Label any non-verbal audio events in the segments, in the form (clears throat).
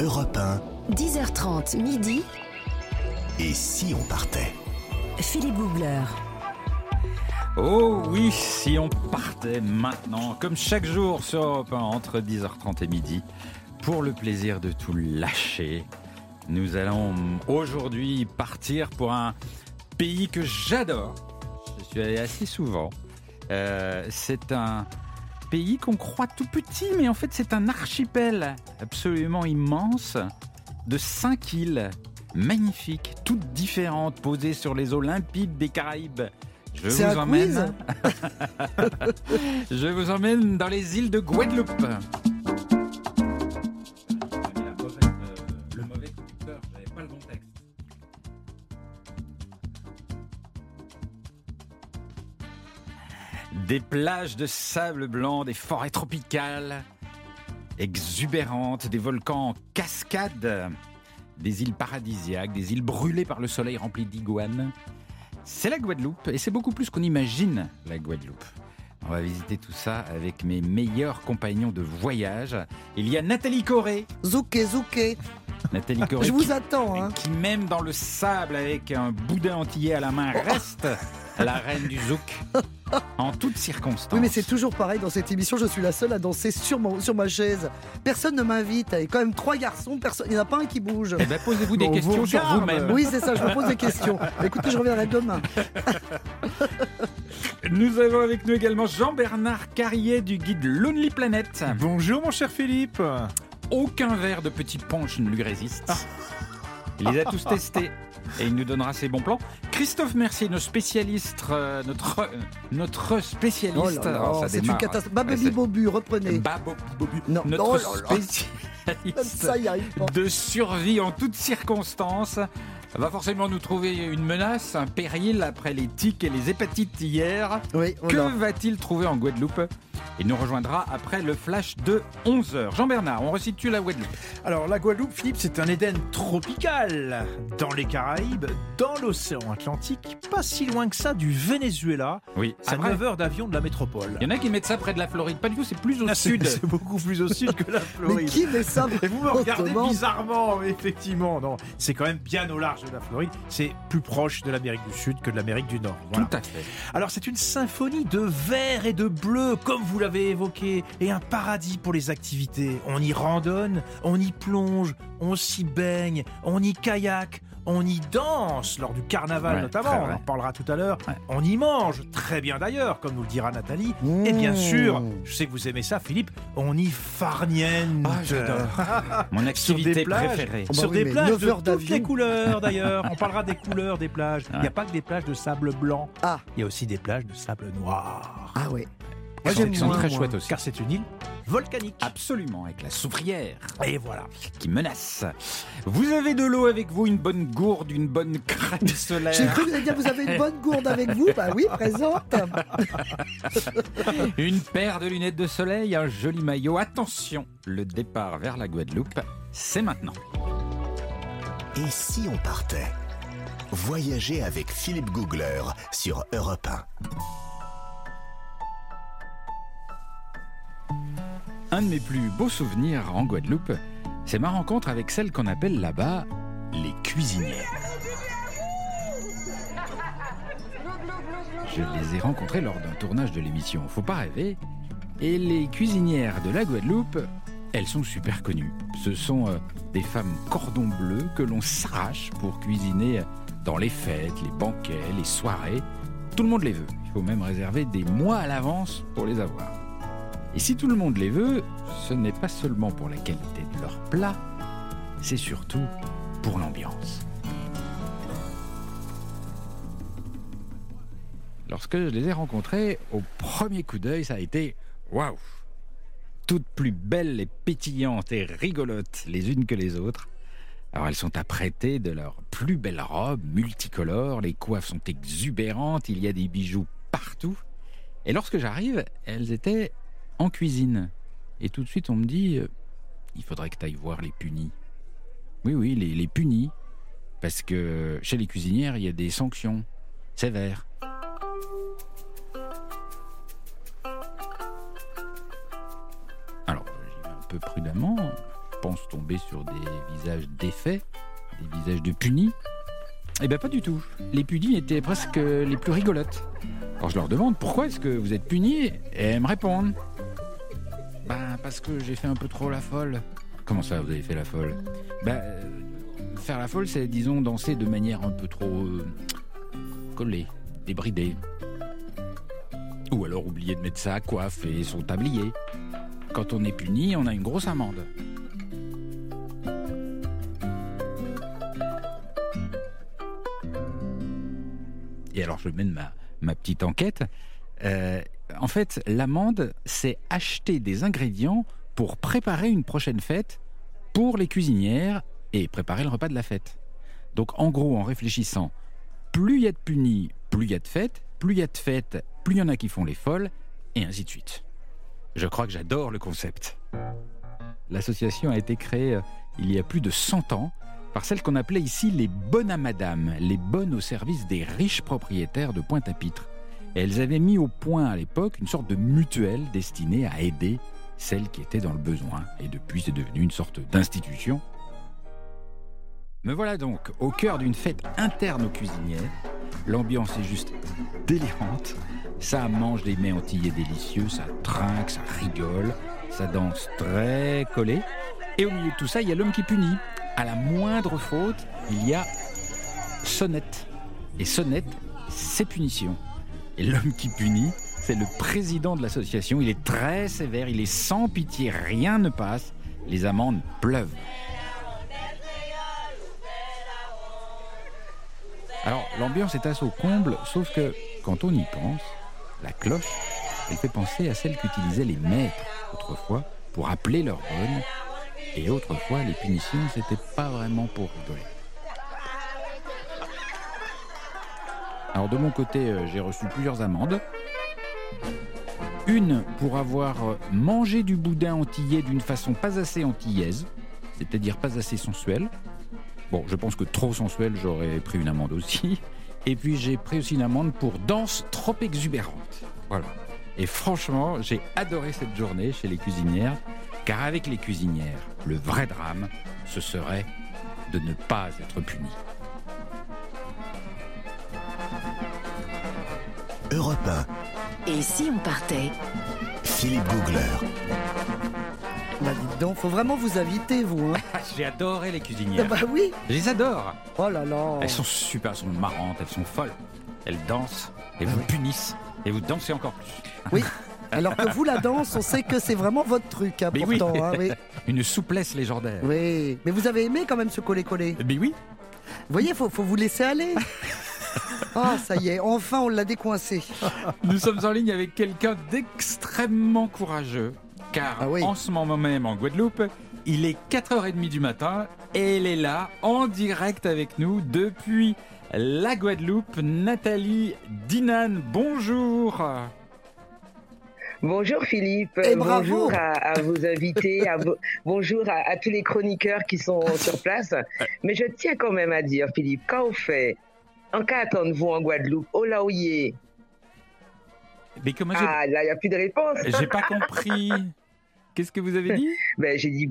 Europe 1. 10h30 midi. Et si on partait? Philippe Googler. Oh oui, si on partait maintenant, comme chaque jour sur Europe 1, entre 10h30 et midi, pour le plaisir de tout lâcher, nous allons aujourd'hui partir pour un pays que j'adore. Je suis allé assez souvent. Euh, c'est un pays qu'on croit tout petit, mais en fait c'est un archipel absolument immense de cinq îles magnifiques, toutes différentes, posées sur les eaux limpides des Caraïbes. Je vous un emmène. (laughs) Je vous emmène dans les îles de Guadeloupe. Des plages de sable blanc, des forêts tropicales exubérantes, des volcans en cascade, des îles paradisiaques, des îles brûlées par le soleil remplies d'iguanes. C'est la Guadeloupe et c'est beaucoup plus qu'on imagine la Guadeloupe. On va visiter tout ça avec mes meilleurs compagnons de voyage. Il y a Nathalie Corée. Zouké, zouké. Nathalie (laughs) Corée Je qui, vous attends. Hein. qui, même dans le sable avec un boudin antillais à la main, Oh. reste (laughs) la reine du zouk (laughs) en toutes circonstances. Oui, mais c'est toujours pareil dans cette émission. Je suis la seule à danser sur, mon- sur ma chaise. Personne ne m'invite. Il y a quand même trois garçons. Personne... Il n'y en a pas un qui bouge. Eh ben, posez-vous des On questions vous sur vous-même. Oui, c'est ça. Je me pose des questions. (laughs) Écoutez, je reviendrai demain. (laughs) Nous avons avec nous également Jean-Bernard Carrier du guide Lonely Planet. Bonjour mon cher Philippe. Aucun verre de petit punch ne lui résiste. Il les a tous testés et il nous donnera ses bons plans. Christophe Mercier, notre spécialiste, euh, notre, euh, notre spécialiste. Oh ça c'est une catastrophe. Bababi Bobu, reprenez. Babo- Bobu. Non. Notre Oh là là. spécialiste Ça y arrive pas. de survie en toutes circonstances va forcément nous trouver une menace, un péril après les tiques et les hépatites hier. Oui, Que va-t-il trouver en Guadeloupe? Il nous rejoindra après le flash de 11h. Jean-Bernard, on resitue la Guadeloupe. Alors la Guadeloupe, Philippe, c'est un Éden tropical dans les Caraïbes, dans l'océan Atlantique, pas si loin que ça du Venezuela, Oui, à 9 heures d'avion de la métropole. Il y en a qui mettent ça près de la Floride. Pas du tout, c'est plus au Ah, sud. C'est beaucoup plus au sud que la (laughs) Mais Floride. qui met ça Et vous me regardez bizarrement, mais effectivement. Non, c'est quand même bien au large de la Floride. C'est plus proche de l'Amérique du Sud que de l'Amérique du Nord. Voilà. Tout à fait. Alors c'est une symphonie de vert et de bleu, comme vous l'avez évoqué, et un paradis pour les activités. On y randonne, on y plonge, on s'y baigne, on y kayak, on y danse lors du carnaval Ouais, notamment, on en reparlera tout à l'heure. Ouais. On y mange, très bien d'ailleurs, comme nous le dira Nathalie. Et bien Mmh. sûr, je sais que vous aimez ça Philippe, on y farniente. Ah, j'adore. (laughs) Mon activité des plages. préférée. Oh bah Sur oui, des plages 9 de toutes les couleurs d'ailleurs. (laughs) On parlera des couleurs des plages. Il n'y a pas que des plages de sable blanc. Ah. Il y a aussi des plages de sable noir. Ah ouais. Moi, j'aime sont moins, très chouettes aussi. Car c'est une île volcanique. Absolument, avec la soufrière Et voilà. qui menace. Vous avez de l'eau avec vous, une bonne gourde, une bonne crème (laughs) J'ai solaire, cru que vous alliez dire vous avez une bonne gourde avec vous. Bah oui, présente. (laughs) une paire de lunettes de soleil, un joli maillot. Attention, le départ vers la Guadeloupe, c'est maintenant. Et si on partait? Voyager avec Philippe Googler sur Europe 1. Un de mes plus beaux souvenirs en Guadeloupe, c'est ma rencontre avec celle qu'on appelle là-bas Les cuisinières. Je les ai rencontrées lors d'un tournage de l'émission Faut pas rêver. Et les cuisinières de la Guadeloupe, elles sont super connues. Ce sont euh, des femmes cordon bleu que l'on s'arrache pour cuisiner dans les fêtes, les banquets, les soirées. Tout le monde les veut. Il faut même réserver des mois à l'avance pour les avoir. Et si tout le monde les veut, ce n'est pas seulement pour la qualité de leurs plats, c'est surtout pour l'ambiance. Lorsque je les ai rencontrées, au premier coup d'œil, ça a été waouh! Toutes plus belles et pétillantes et rigolotes les unes que les autres. Alors elles sont apprêtées de leurs plus belles robes multicolores, les coiffes sont exubérantes, il y a des bijoux partout. Et lorsque j'arrive, elles étaient en cuisine. Et tout de suite on me dit, euh, il faudrait que tu ailles voir les punis. Oui, oui, les, punis. Parce que chez les cuisinières, il y a des sanctions sévères. Alors, j'y un peu prudemment. pense tomber sur des visages défaits, des visages de punis. Eh bien pas du tout. Les punis étaient presque les plus rigolotes. Alors je leur demande pourquoi est-ce que vous êtes punis? Et elles me répondent. Ben parce que j'ai fait un peu trop la folle. Comment ça vous avez fait la folle? Ben euh, faire la folle c'est disons danser de manière un peu trop euh, collée, débridée. Ou alors oublier de mettre sa coiffe et son tablier. Quand on est puni, on a une grosse amende. Et alors je mène ma, ma petite enquête. Euh, en fait, l'amende, c'est acheter des ingrédients pour préparer une prochaine fête pour les cuisinières et préparer le repas de la fête. Donc en gros, en réfléchissant, plus il y a de punis, plus il y a de fêtes, plus il y a de fêtes, plus il y en a qui font les folles, et ainsi de suite. Je crois que j'adore le concept. L'association a été créée euh, il y a plus de 100 ans par celles qu'on appelait ici les bonnes à madame, les bonnes au service des riches propriétaires de Pointe-à-Pitre. Elles avaient mis au point à l'époque une sorte de mutuelle destinée à aider celles qui étaient dans le besoin. Et depuis, c'est devenu une sorte d'institution. Me voilà donc au cœur d'une fête interne aux cuisinières. L'ambiance est juste délirante. Ça mange des mets antillais délicieux, ça trinque, ça rigole, ça danse très collé. Et au milieu de tout ça, il y a l'homme qui punit. À la moindre faute, il y a sonnette. Et sonnette, c'est punition. Et l'homme qui punit, c'est le président de l'association. Il est très sévère, il est sans pitié, rien ne passe. Les amendes pleuvent. Alors, l'ambiance est assez au comble, sauf que quand on y pense, la cloche, elle fait penser à celle qu'utilisaient les maîtres autrefois pour appeler leur bonne. Et autrefois, les punitions, c'était pas vraiment pour rigoler. Alors de mon côté, euh, j'ai reçu plusieurs amendes. Une pour avoir euh, mangé du boudin antillais d'une façon pas assez antillaise, c'est-à-dire pas assez sensuelle. Bon, je pense que trop sensuelle, j'aurais pris une amende aussi. Et puis j'ai pris aussi une amende pour danse trop exubérante. Voilà. Et franchement, j'ai adoré cette journée chez les cuisinières, car avec les cuisinières, le vrai drame, ce serait de ne pas être puni. Europe Et si on partait? 1, Philippe Googler. Bah dites donc, faut vraiment vous inviter, vous. Hein. (laughs) J'ai adoré les Ah cuisinières. bah oui. Je les adore. Oh là là. Elles sont super, elles sont marrantes, elles sont folles. Elles dansent et vous punissent et vous dansez encore plus. Oui. (laughs) Alors que vous, la danse, on sait que c'est vraiment votre truc, hein, Mais oui. pourtant. hein, oui. (laughs) Une souplesse légendaire. oui. Mais vous avez aimé quand même ce coller-coller. Mais oui. Vous voyez, faut, faut vous laisser aller. Ah, ça y est, enfin on l'a décoincé. Nous sommes en ligne avec quelqu'un d'extrêmement courageux. Car Ah oui. en ce moment même en Guadeloupe, il est 4h30 du matin et elle est là en direct avec nous depuis la Guadeloupe. Nathalie Dinan, bonjour. Bonjour Philippe, Et bravo. bonjour à, à vos invités, à vos- bonjour à, à tous les chroniqueurs qui sont sur place. (laughs) Mais je tiens quand même à dire, Philippe, quand on fait en cas attendez-vous en Guadeloupe, oh là où y est Mais comment Ah là, il n'y a plus de réponse. j'ai pas compris. Qu'est-ce que vous avez dit? Ben, j'ai dit,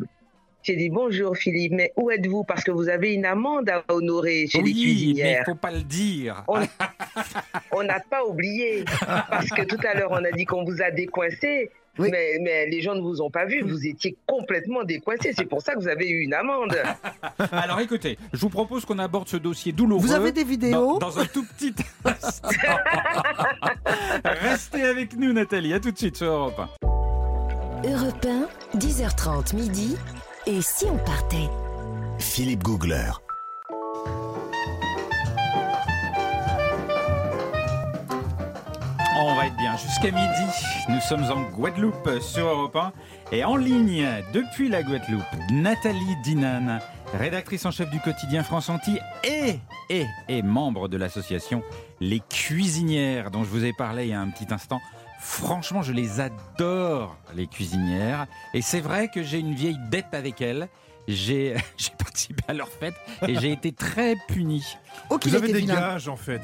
j'ai dit bonjour Philippe, mais où êtes-vous? Parce que vous avez une amende à honorer chez les Oui, mais il cuisinières. faut pas le dire. On (laughs) on n'a pas oublié, parce que tout à l'heure on a dit qu'on vous a décoincé, Oui. mais, mais les gens ne vous ont pas vu, vous étiez complètement décoincé, c'est pour ça que vous avez eu une amende. (laughs) Alors écoutez, je vous propose qu'on aborde ce dossier douloureux. Vous avez des dans, vidéos dans un tout petit instant. (laughs) Restez avec nous Nathalie, à tout de suite sur Europe 1. Europe 1, 10h30 midi. Et si on partait? Philippe Googler. Jusqu'à midi. Nous sommes en Guadeloupe sur Europe 1 et en ligne depuis la Guadeloupe, Nathalie Dinan, rédactrice en chef du quotidien France et, et membre de l'association Les Cuisinières dont je vous ai parlé il y a un petit instant. Franchement, je les adore, les cuisinières. Et c'est vrai que j'ai une vieille dette avec elles. J'ai (laughs) j'ai participé à leur fête et j'ai été très puni. Oh, Vous avez des vilain. gages en fait.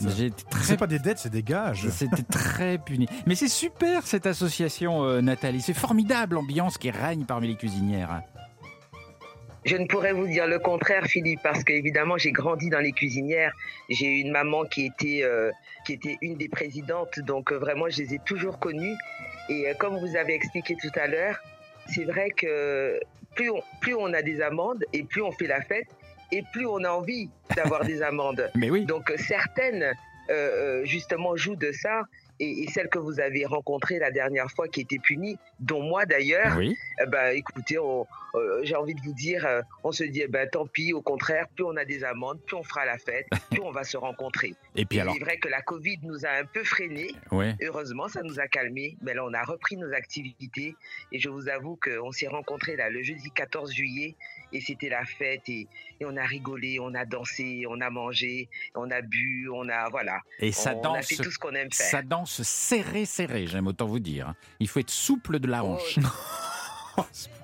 Très C'est pas des dettes, c'est des gages. c'était très puni. Mais c'est super cette association, euh, Nathalie. C'est formidable l'ambiance qui règne parmi les cuisinières. Je ne pourrais vous dire le contraire, Philippe, parce qu'évidemment, j'ai grandi dans les cuisinières. J'ai eu une maman qui était, euh, qui était une des présidentes, donc euh, vraiment, je les ai toujours connues. Et euh, comme vous avez expliqué tout à l'heure, c'est vrai que plus on, plus on a des amendes et plus on fait la fête et plus on a envie d'avoir des amendes. (laughs) Mais oui. Donc euh, certaines, euh, euh, justement, jouent de ça. Et, et celle que vous avez rencontrée la dernière fois qui était punie, dont moi d'ailleurs, Oui. eh ben, écoutez, euh, j'ai envie de vous dire, on se dit, eh ben, tant pis, au contraire, plus on a des amendes, plus on fera la fête, (laughs) plus on va se rencontrer. Et puis Il alors, est vrai que la Covid nous a un peu freinés. ouais. Heureusement, ça nous a calmés. Mais là, on a repris nos activités. Et je vous avoue qu'on s'est rencontrés là le jeudi 14 juillet. Et c'était la fête. Et, et on a rigolé, on a dansé, on a mangé, on a bu, on a. Voilà. Et ça on a danse, fait tout ce qu'on aime faire. ça danse serré, serré. J'aime autant vous dire. hein. Il faut être souple de la Oh, hanche. (laughs)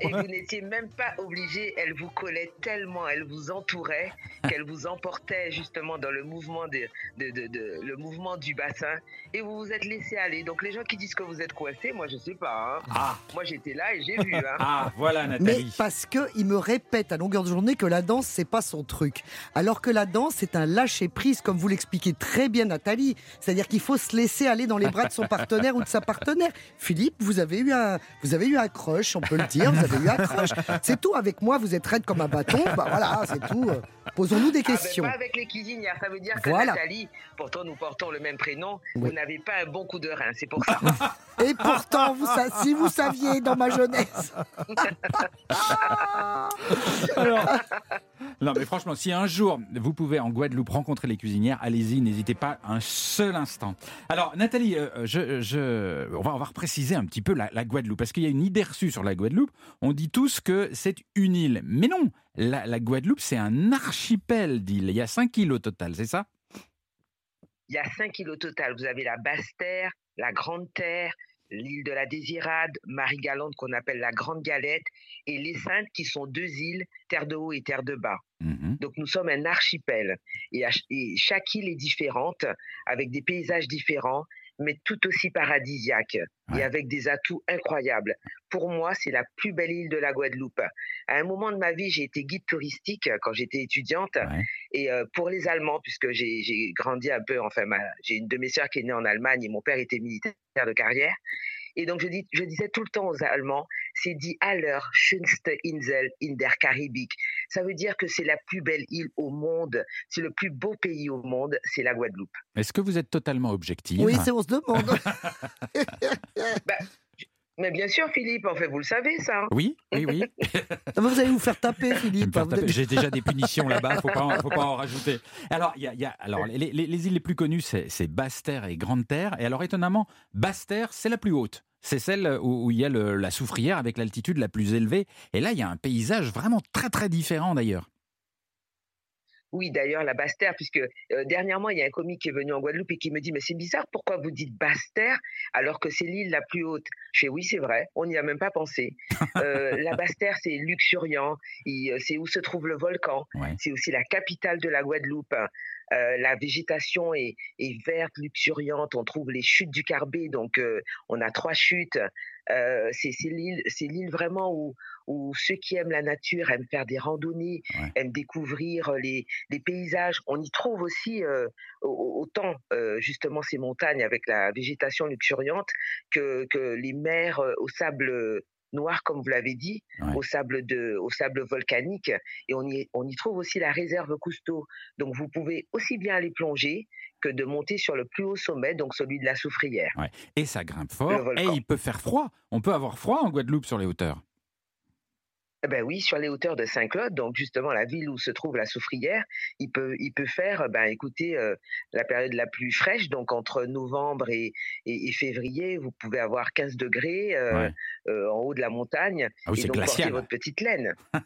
Et vous n'étiez même pas obligé, elle vous collait tellement, elle vous entourait, (laughs) qu'elle vous emportait justement dans le mouvement, de, de, de- de- le mouvement du bassin, et vous vous êtes laissé aller. Donc les gens qui disent que vous êtes coincé, moi je sais pas. hein. Ah, Moi j'étais là et j'ai vu. Hein. (laughs) ah, voilà Mais Nathalie. parce que il me répète à longueur de journée que la danse c'est pas son truc. Alors que la danse c'est un lâcher prise comme vous l'expliquez très bien Nathalie. C'est-à-dire qu'il faut se laisser aller dans les bras de son (laughs) partenaire ou de sa partenaire. Philippe, vous avez eu un vous avez eu un crush, on peut le dire, vous avez eu un crush. C'est tout avec moi, vous êtes raide comme un bâton. Bah voilà, c'est tout. Posons-nous des Ah, ben, questions. pas avec les cuisinières, ça veut dire que Voilà. Nathalie, pourtant nous portons le même prénom, Oui. vous n'avez pas un bon coup de rein, c'est pour ça. (laughs) Et pourtant, vous, si vous saviez dans ma jeunesse. (laughs) Alors, non, mais franchement, si un jour vous pouvez en Guadeloupe rencontrer les cuisinières, allez-y, n'hésitez pas un seul instant. Alors, Nathalie, euh, je, je- on, va, on va repréciser un petit peu la, la Guadeloupe, parce qu'il y a une idée reçue sur la Guadeloupe. On dit tous que c'est une île. Mais non, la, la Guadeloupe, c'est un archipel d'îles. Il y a 5 îles au total, c'est ça? Il y a cinq îles au total. Vous avez la Basse Terre, la Grande Terre, l'île de la Désirade, Marie-Galante qu'on appelle la Grande Galette, et les Saintes qui sont deux îles, Terre de Haut et Terre de Bas. Mhm. Donc nous sommes un archipel et chaque île est différente, avec des paysages différents, mais tout aussi paradisiaques Ouais. et avec des atouts incroyables. Pour moi, c'est la plus belle île de la Guadeloupe. À un moment de ma vie, j'ai été guide touristique quand j'étais étudiante Ouais. et euh, pour les Allemands, puisque j'ai grandi un peu, enfin, j'ai une de mes sœurs qui est née en Allemagne et mon père était militaire de carrière. Et donc, je, dis, je disais tout le temps aux Allemands, c'est dit aller schönste Insel in der Karibik. Ça veut dire que c'est la plus belle île au monde, c'est le plus beau pays au monde, c'est la Guadeloupe. Est-ce que vous êtes totalement objective? Oui, c'est on se demande. (laughs) Mais bien sûr, Philippe, en fait, vous le savez, ça. hein. oui, oui, oui. (laughs) Vous allez vous faire taper, Philippe. êtes- J'ai déjà des punitions là-bas, faut pas, en- faut pas en (laughs) rajouter. Alors, il y a, il y a- alors les, les- les îles les plus connues, c'est c'est Basse-Terre et Grande-Terre. Et alors, étonnamment, Basse-Terre, c'est la plus haute. C'est celle où, il y a la soufrière avec l'altitude la plus élevée. Et là, il y a un paysage vraiment très, très différent d'ailleurs. Oui, d'ailleurs, la Basse-Terre, puisque euh, dernièrement, il y a un comique qui est venu en Guadeloupe et qui me dit, mais c'est bizarre, pourquoi vous dites Basse-Terre alors que c'est l'île la plus haute? Je fais, oui, c'est vrai, on n'y a même pas pensé. Euh, la Basse-Terre, c'est luxuriant, euh, c'est où se trouve le volcan, Ouais. c'est aussi la capitale de la Guadeloupe. Euh, la végétation est, est verte, luxuriante, on trouve les chutes du Carbet, donc euh, on a trois chutes. Euh, c'est l'île vraiment où, où ceux qui aiment la nature aiment faire des randonnées, Ouais. aiment découvrir les, les paysages. On y trouve aussi euh, au- autant euh, justement ces montagnes avec la végétation luxuriante que, que les mers euh, au sable noir, comme vous l'avez dit, Ouais. au sable de, au sable volcanique. Et on y, on y trouve aussi la réserve Cousteau. Donc vous pouvez aussi bien aller plonger que de monter sur le plus haut sommet, donc celui de la Soufrière. Ouais. Et ça grimpe fort. Et il peut faire froid. On peut avoir froid en Guadeloupe sur les hauteurs. Eh Ben oui, sur les hauteurs de Saint-Claude, donc justement la ville où se trouve la Soufrière, il peut, il peut faire, ben écoutez, euh, la période la plus fraîche, donc entre novembre et, et, et février, vous pouvez avoir 15 degrés euh, Ouais. euh, en haut de la montagne, Ah oui, et c'est donc porter glacial. votre petite laine. (laughs)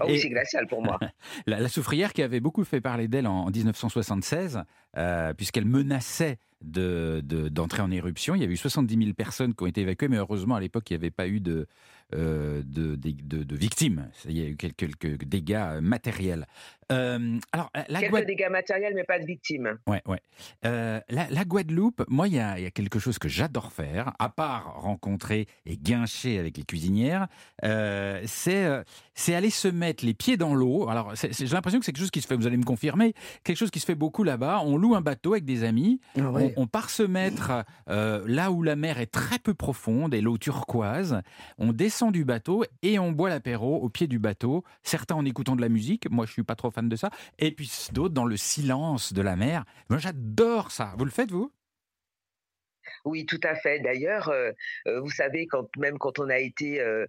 Ah oui, c'est glacial pour moi. (laughs) La, la soufrière qui avait beaucoup fait parler d'elle en, en 1976, euh, puisqu'elle menaçait de- de- d'entrer en éruption. Il y a eu 70 000 personnes qui ont été évacuées, mais heureusement, à l'époque, il n'y avait pas eu de, de, de, de- de victimes. Il y a eu quelques, quelques dégâts euh, matériels. Euh, alors, la Quelques Guadeloupe. dégâts matériels, mais pas de victimes. Ouais, ouais. Euh, la, la Guadeloupe, moi, il y a, il y a quelque chose que j'adore faire, à part rencontrer et guincher avec les cuisinières, euh, c'est euh, c'est aller se mettre les pieds dans l'eau. Alors, j'ai l'impression que c'est quelque chose qui se fait, vous allez me confirmer, quelque chose qui se fait beaucoup là-bas. On loue un bateau avec des amis, Ah ouais. on, on part se mettre euh, là où la mer est très peu profonde et l'eau turquoise. On descend du bateau et on boit l'apéro au pied du bateau. Certains en écoutant de la musique. Moi, je suis pas trop fan de ça. Et puis d'autres dans le silence de la mer. Moi, j'adore ça. Vous le faites, vous? Oui, tout à fait. D'ailleurs, euh, euh, vous savez, quand même quand on a été euh,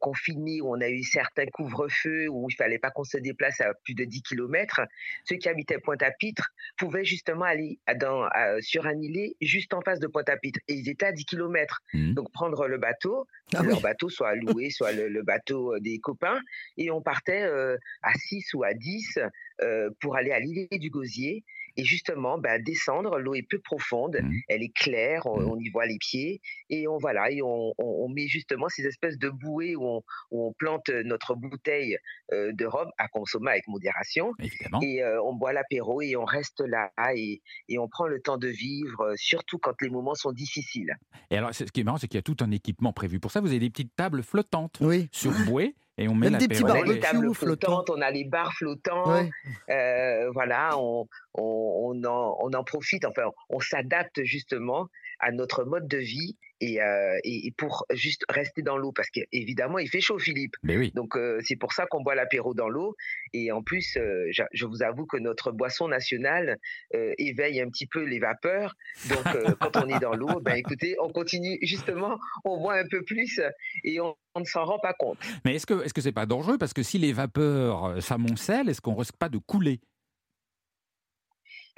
confiné, où on a eu certains couvre-feux, où il fallait pas qu'on se déplace à plus de 10 kilomètres, ceux qui habitaient Pointe-à-Pitre pouvaient justement aller à- dans, à- sur un îlet juste en face de Pointe-à-Pitre. Et ils étaient à 10 kilomètres. Mhm. Donc prendre le bateau, Ah leur oui. bateau soit (laughs) loué, soit le, le bateau des copains, et on partait euh, à 6 ou à 10 euh, pour aller à l'îlet du Gosier. Et justement, ben, descendre, l'eau est peu profonde, Mhm. elle est claire, on, Mhm. on y voit les pieds, et on voilà, et on, on- on met justement ces espèces de bouées où on, où on plante notre bouteille euh, de rhum à consommer avec modération, Évidemment. et euh, on boit l'apéro et on reste là et, et on prend le temps de vivre, euh, surtout quand les moments sont difficiles. Et alors, c'est- ce qui est marrant, c'est qu'il y a tout un équipement prévu pour ça. Vous avez des petites tables flottantes Oui. sur bouée et on met Même des petits On a l'apéro. les barbecues flottants. flottantes, on a les bars flottants, Ouais. euh, voilà, on, on, on en, on en profite, enfin, on s'adapte justement à notre mode de vie et, euh, et, pour juste rester dans l'eau, parce qu'évidemment, il fait chaud, Philippe. Mais oui. Donc, euh, c'est pour ça qu'on boit l'apéro dans l'eau. Et en plus, euh, je, je vous avoue que notre boisson nationale éveille un petit peu les vapeurs. Donc, quand on est dans l'eau, ben écoutez, on continue justement, on boit un peu plus et on, on ne s'en rend pas compte. Mais est-ce que est-ce que c'est pas dangereux? Parce que si les vapeurs s'amoncellent, est-ce qu'on risque pas de couler?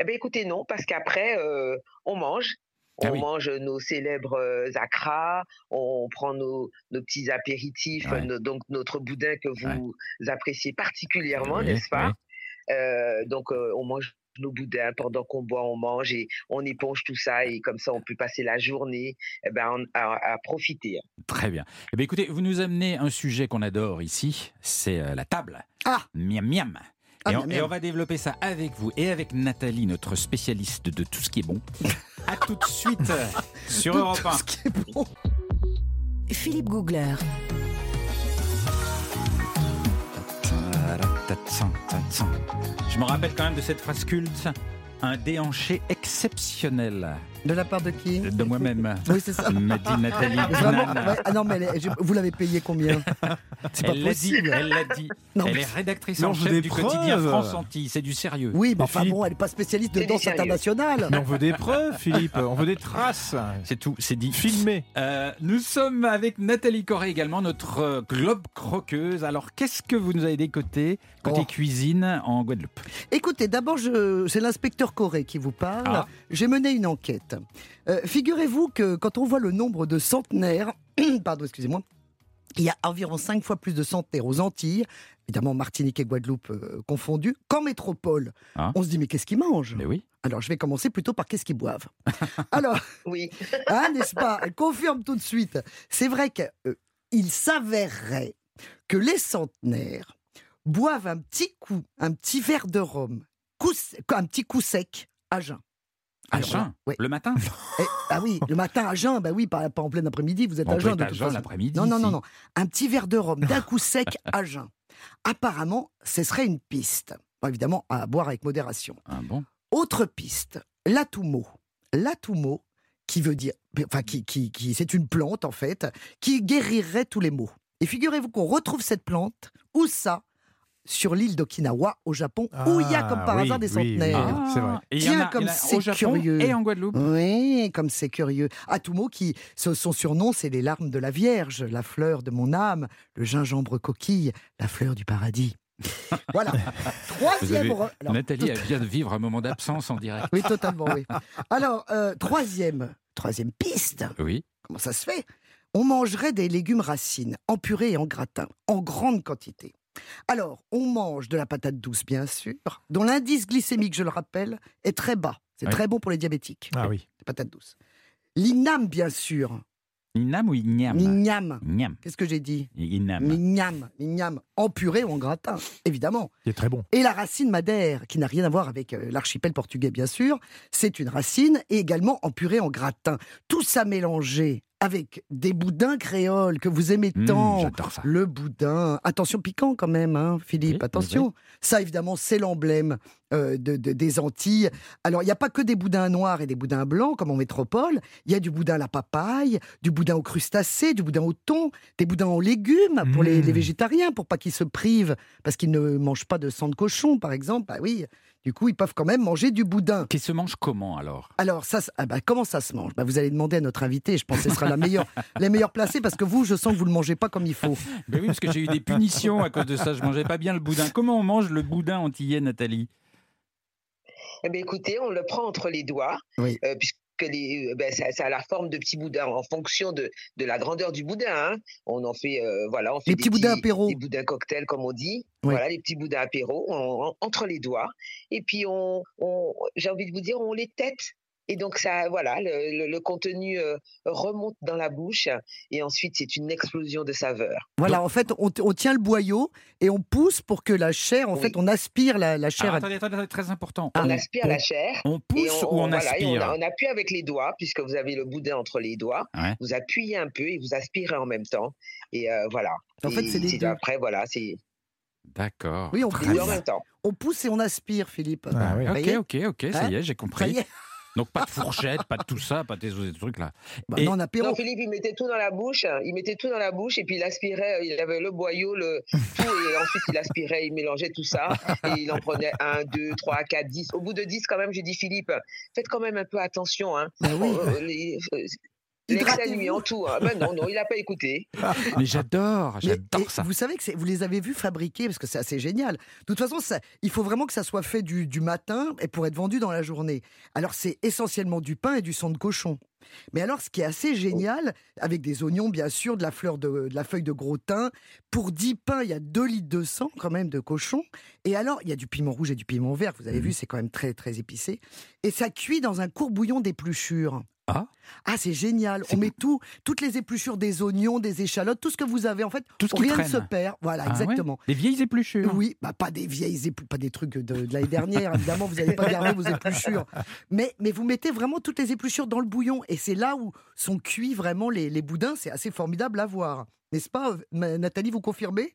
Eh bien, écoutez, non, parce qu'après, euh, on mange. On Ah oui. mange nos célèbres euh, acras, on prend nos, nos petits apéritifs, Ouais. nos- donc notre boudin que vous appréciez particulièrement, Oui, n'est-ce pas? oui. Euh, Donc, euh, on mange nos boudins pendant qu'on boit, on mange et on éponge tout ça et comme ça, on peut passer la journée eh ben, en- à, à profiter. Très bien. Eh bien, écoutez, vous nous amenez un sujet qu'on adore ici, c'est euh, la table. Ah Miam miam. Ah, et, on, et va développer ça avec vous et avec Nathalie, notre spécialiste de tout ce qui est bon. (laughs) À tout de suite sur Europe 1. ce qui est bon. Philippe Googler. Je me rappelle quand même de cette phrase culte un déhanché exceptionnel De la part de qui de moi-même. Oui, c'est ça. m'a dit Nathalie Vraiment, Knan. ouais, ah non, mais elle est- je- vous l'avez payé combien C'est pas Elle l'a dit, possible. elle l'a dit. Non, elle mais- est rédactrice Non, en chef des du quotidien preuves. France Antilles. C'est du sérieux. Oui, mais enfin Philippe- bon, elle n'est pas spécialiste de danse internationale. Mais on veut des preuves, Philippe. On veut des traces. C'est tout, c'est dit. Filmé. Euh, nous sommes avec Nathalie Corré également, notre euh, globe croqueuse. Alors, qu'est-ce que vous nous avez décoté côté Oh. cuisine en Guadeloupe? Écoutez, d'abord, je- c'est l'inspecteur Corée qui vous parle. Ah. J'ai mené une enquête. Euh, Figurez-vous que quand on voit le nombre de centenaires, (clears throat) pardon, excusez-moi, il y a environ cinq fois plus de centenaires aux Antilles, évidemment Martinique et Guadeloupe euh, confondus, qu'en métropole. Ah. On se dit, mais qu'est-ce qu'ils mangent? Mais oui. Alors, je vais commencer plutôt par qu'est-ce qu'ils boivent. (laughs) Alors, Oui, Hein, (laughs) n'est-ce pas? Elle confirme tout de suite. C'est vrai qu'il s'avérerait que les centenaires boivent un petit coup, un petit verre de rhum, coup un petit coup sec à jeun. À le matin. (laughs) Eh, ah oui, le matin à jeun, bah oui, pas, pas en plein après-midi, vous êtes On à jeun de toute façon. Non, non, non, non. Un petit verre de rhum d'un coup sec (laughs) à jeun. Apparemment, ce serait une piste. Bon, évidemment, à boire avec modération. Ah bon? Autre piste, l'atumo. L'atumo, qui veut dire, enfin, qui, qui, qui- c'est une plante en fait, qui guérirait tous les maux. Et figurez-vous qu'on retrouve cette plante, où ça Sur l'île d'Okinawa, au Japon, où il y a comme par Ah, hasard oui, des oui, oui. centenaires. Ah. c'est vrai. Et il y en Tiens, a- comme c'est curieux. et en Guadeloupe. Oui, comme c'est curieux. Atumo, qui, son son surnom, c'est les larmes de la Vierge, la fleur de mon âme, le gingembre coquille, la fleur du paradis. (laughs) Voilà. Troisième. avez- re- alors, Nathalie tout- elle vient de vivre un moment d'absence en direct. Oui, totalement, oui. Alors, euh, troisième, troisième piste. Oui. Comment ça se fait? On mangerait des légumes racines, en purée et en gratin, en grande quantité. Alors, on mange de la patate douce, bien sûr, dont l'indice glycémique, je le rappelle, est très bas. C'est Oui. très bon pour les diabétiques, Ah oui. les patates douces. L'inam, bien sûr. Inam ou ignam Mignam. Ignam. Qu'est-ce que j'ai dit? Inam. Mignam. Mignam. En purée ou en gratin, évidemment. C'est très bon. Et la racine madère, qui n'a rien à voir avec euh, l'archipel portugais, bien sûr, c'est une racine et également en purée en gratin. Tout ça mélangé avec des boudins créoles que vous aimez Mmh, tant. J'adore ça. le boudin, attention piquant quand même, hein, Philippe, Oui, attention. Ça, évidemment, c'est l'emblème euh, de, de- des Antilles. Alors, il n'y a pas que des boudins noirs et des boudins blancs, comme en métropole. Il y a du boudin à la papaye, du boudin aux crustacés, du boudin au thon, des boudins aux légumes pour les, Mmh. les végétariens, pour pas qu'ils se privent, parce qu'ils ne mangent pas de sang de cochon, par exemple. Bah oui, du coup, ils peuvent quand même manger du boudin. Qui se mange comment alors? Alors, ça, se- ah bah, comment ça se mange? Bah, Vous allez demander à notre invité, je pense que ce sera la meilleure, (laughs) la meilleure placée, parce que vous, je sens que vous ne le mangez pas comme il faut. Ben oui, parce que j'ai eu des punitions à cause de ça. Je mangeais pas bien le boudin. Comment on mange le boudin antillais, Nathalie? Eh bien, écoutez, on le prend entre les doigts, Oui. euh, puisque les, euh, ben, ça, ça a la forme de petits boudins en fonction de, de la grandeur du boudin. hein. On en fait, euh, voilà, on fait Les des petits boudins apéro. des boudins cocktails comme on dit. Oui. Voilà, les petits boudins apéro on- on- entre les doigts. Et puis, on, on- j'ai envie de vous dire, on les tête. Et donc ça, voilà, le, le- le contenu euh, remonte dans la bouche et ensuite c'est une explosion de saveurs. Voilà, en fait, on, on tient le boyau et on pousse pour que la chair, en Oui. fait, on aspire la, la chair. Alors, attendez, attendez, attendez, très important. On on, aspire on- la chair. on pousse ou on voilà, aspire on, on appuie avec les doigts, puisque vous avez le boudin entre les doigts. Ouais. Vous appuyez un peu et vous aspirez en même temps. Et euh, voilà. En fait, c'est les deux. Après, voilà, c'est D'accord. Oui, on en même temps. Pousse et on aspire, Philippe. Ah oui. Ok, ok, ok, ça Hein y est, j'ai Ça compris. Donc pas de fourchette, pas de tout ça, pas des des trucs là. Bah Et- non, en apéro. Non, Philippe, il mettait tout dans la bouche. Il mettait tout dans la bouche et puis il aspirait. Il avait le boyau, le tout. Et ensuite, il aspirait, il mélangeait tout ça. Et il en prenait un, deux, trois, quatre, dix. Au bout de dix, quand même, j'ai dit, Philippe, faites quand même un peu attention. Hein. Bah oui. Hydratez-vous. nuit en tout. Hein. Ben non, non, il n'a pas écouté. (laughs) Mais j'adore, Mais- j'adore ça. Vous savez que c'est- vous les avez vus fabriquer parce que c'est assez génial. De toute façon, ça, il faut vraiment que ça soit fait du, du matin et pour être vendu dans la journée. Alors c'est essentiellement du pain et du sang de cochon. Mais alors, ce qui est assez génial, avec des oignons, bien sûr, de la fleur de, de la feuille de gros thym, pour 10 pains, il y a 2 litres de sang, quand même, de cochon. Et alors, il y a du piment rouge et du piment vert, vous avez vu, c'est quand même très, très épicé. Et ça cuit dans un court bouillon d'épluchures. Ah. Ah, c'est génial. On met tout, toutes les épluchures des oignons, des échalotes, tout ce que vous avez. En fait, Tout ce qui rien ne se perd. Voilà, Ah ouais exactement. Les vieilles épluchures. Oui, bah pas des vieilles épluchures, pas des trucs de, de l'année dernière, évidemment, vous n'allez pas garder vos épluchures. Mais, mais vous mettez vraiment toutes les épluchures dans le bouillon, et c'est là où sont cuits vraiment les, les boudins, c'est assez formidable à voir. N'est-ce pas, euh, Nathalie, vous confirmez?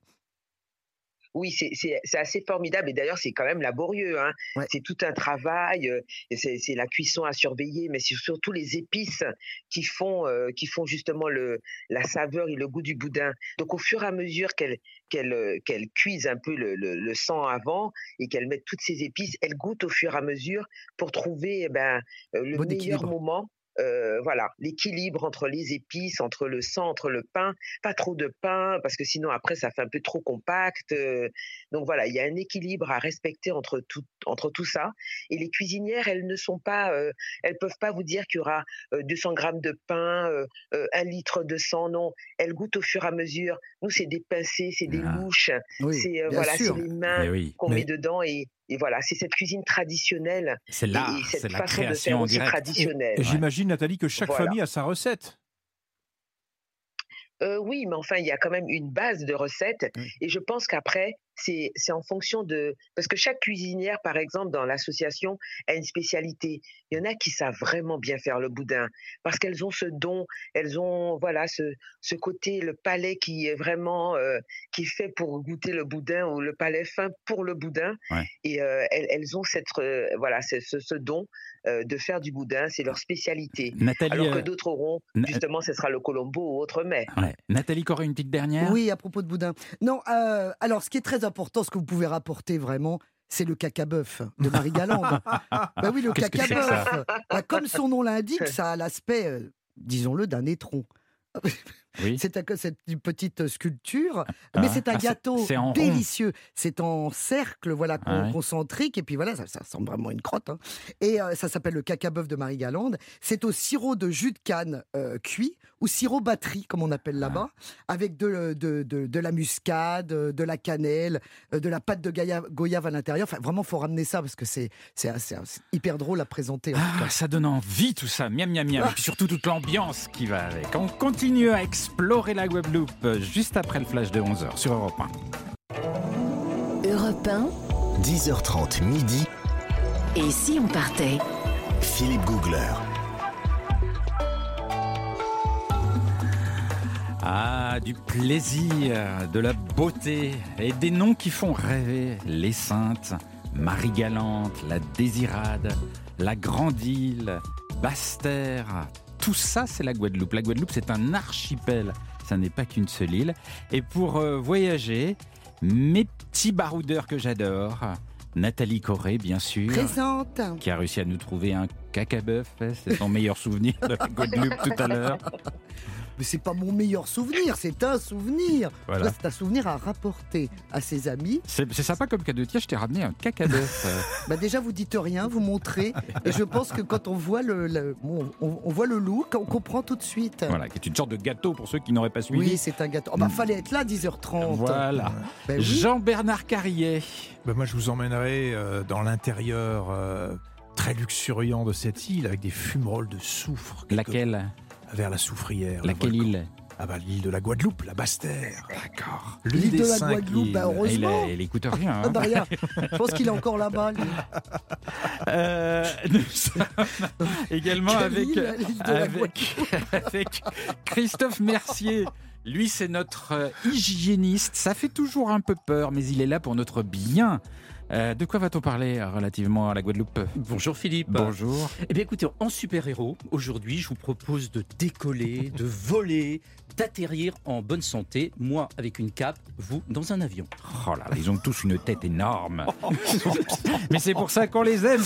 Oui, c'est- c'est c'est assez formidable et d'ailleurs c'est quand même laborieux. Hein. Ouais. C'est tout un travail, euh, c'est la cuisson à surveiller, mais c'est surtout les épices qui font, euh, qui font justement le, la saveur et le goût du boudin. Donc au fur et à mesure qu'elle qu'elle euh, qu'elle cuise un peu le, le, le sang avant et qu'elle mette toutes ces épices, elle goûte au fur et à mesure pour trouver eh ben, euh, le Bon meilleur équilibre. moment. Euh, voilà, l'équilibre entre les épices, entre le sang, entre le pain, pas trop de pain parce que sinon après ça fait un peu trop compact. euh, donc voilà, il y a un équilibre à respecter entre tout, entre tout ça. Et les cuisinières, elles ne sont pas, euh, elles peuvent pas vous dire qu'il y aura euh, 200 grammes de pain, euh, euh, un litre de sang. Non, elles goûtent au fur et à mesure. Nous, c'est des pincées, c'est des Ah. louches, Oui, c'est euh, voilà, c'est les mains oui, qu'on mais- met dedans et, et voilà, c'est cette cuisine traditionnelle c'est cette c'est la façon de faire création aussi traditionnelle. J'imagine, Nathalie, que chaque Voilà. famille a sa recette. Euh, oui, mais enfin, il y a quand même une base de recettes. Oui. Et je pense qu'après, c'est c'est en fonction de... Parce que chaque cuisinière, par exemple, dans l'association, a une spécialité. Il y en a qui savent vraiment bien faire le boudin, parce qu'elles ont ce don, elles ont voilà ce, ce côté, le palais qui est vraiment... euh, qui est fait pour goûter le boudin, ou le palais fin pour le boudin. Ouais. Et euh, elles, elles ont cette, euh, voilà, ce, ce, ce don euh, de faire du boudin, c'est leur spécialité. Nathalie, Alors que d'autres auront, Na- justement, ce sera le colombo ou autre mets. ouais. Nathalie, encore une petite dernière? Oui, à propos de boudin. Non, euh, alors ce qui est très important, ce que vous pouvez rapporter vraiment, c'est le caca-bœuf de Marie-Galande. (laughs) bah oui, le que caca-bœuf. Bah, comme son nom l'indique, ça a l'aspect, euh, disons-le, d'un étron. Oui. C'est cette petite sculpture, Ah, mais c'est un ah, gâteau délicieux. C'est en cercle, voilà, Ah concentrique, et puis voilà, ça, ça ressemble vraiment à une crotte. hein. Et euh, ça s'appelle le caca-bœuf de Marie-Galande. C'est au sirop de jus de canne euh, cuit, ou sirop batterie, comme on appelle là-bas, avec de, de, de- de la muscade, euh, de la cannelle, euh, de la pâte de goyave à l'intérieur. Enfin, vraiment, faut ramener ça, parce que c'est hyper drôle à présenter. en tout cas. ça donne envie tout ça, miam miam miam, et puis surtout toute l'ambiance qui va avec. On continue à explorer la Guadeloupe juste après le flash de 11h sur Europe 1. Europe 1. 10h30 midi, Et si on partait? Philippe Googler. Ah, du plaisir, de la beauté et des noms qui font rêver. Les Saintes, Marie Galante, la Désirade, la Grande Île, Basse-Terre. Tout ça, c'est la Guadeloupe. La Guadeloupe, c'est un archipel. Ça n'est pas qu'une seule île. Et pour euh, voyager, mes petits baroudeurs que j'adore, Nathalie Corré, bien sûr Présente. qui a réussi à nous trouver un caca-bœuf. hein, C'est son meilleur souvenir de la Guadeloupe tout à l'heure. (laughs) Mais c'est pas mon meilleur souvenir, c'est un souvenir. Voilà. Là, C'est un souvenir à rapporter à ses amis. C'est sympa comme cadeau. Tiens, je t'ai ramené un caca-bœuf. euh, (laughs) Bah déjà, vous dites rien, vous montrez. Et je pense que quand on voit le, le- bon, on, on voit le look, on comprend tout de suite. voilà, qui est une sorte de gâteau pour ceux qui n'auraient pas suivi. Oui, c'est un gâteau. Oh, bah, fallait être là 10h30. Voilà. Ben oui. Jean-Bernard Carrier. Ben, moi, je vous emmènerai euh, dans l'intérieur euh, très luxuriant de cette île avec des fumerolles de soufre. Laquelle? Vers la soufrière. le Laquelle île? Ah bah l'île de la Guadeloupe, la Basse-Terre. D'accord. L'île de la Guadeloupe, bah, Il, heureusement. a- il écoute rien. Ah, hein. bah, rien. (laughs) Je pense qu'il est encore là-bas. lui. Euh, nous sommes (laughs) également île, (laughs) avec Christophe Mercier. Lui, c'est notre euh, hygiéniste. Ça fait toujours un peu peur, mais il est là pour notre bien. Euh, de quoi va-t-on parler euh, relativement à la Guadeloupe Bonjour Philippe. Bonjour. Eh bien écoutez, en super-héros, aujourd'hui je vous propose de décoller, de voler, d'atterrir en bonne santé, moi avec une cape, vous dans un avion. Oh là là, ils ont tous une tête énorme. (laughs) mais c'est pour ça qu'on les aime.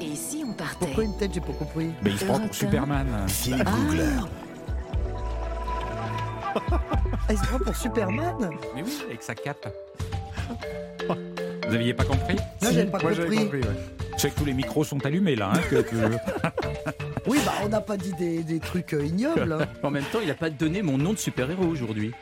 Et si on partait Pourquoi une tête, j'ai pas compris. Mais ils se prennent pour Superman. Philippe Ah. Googler. Ah, il se prend pour Superman Mais oui, avec sa cape. (laughs) fuck. Vous aviez pas compris Non, j'avais pas Moi, compris. compris, ouais. Je sais que tous les micros sont allumés là. hein, que- que- (laughs) Oui, bah on n'a pas dit des, des trucs euh, ignobles. hein. (laughs) En même temps, il n'a pas donné mon nom de super-héros aujourd'hui.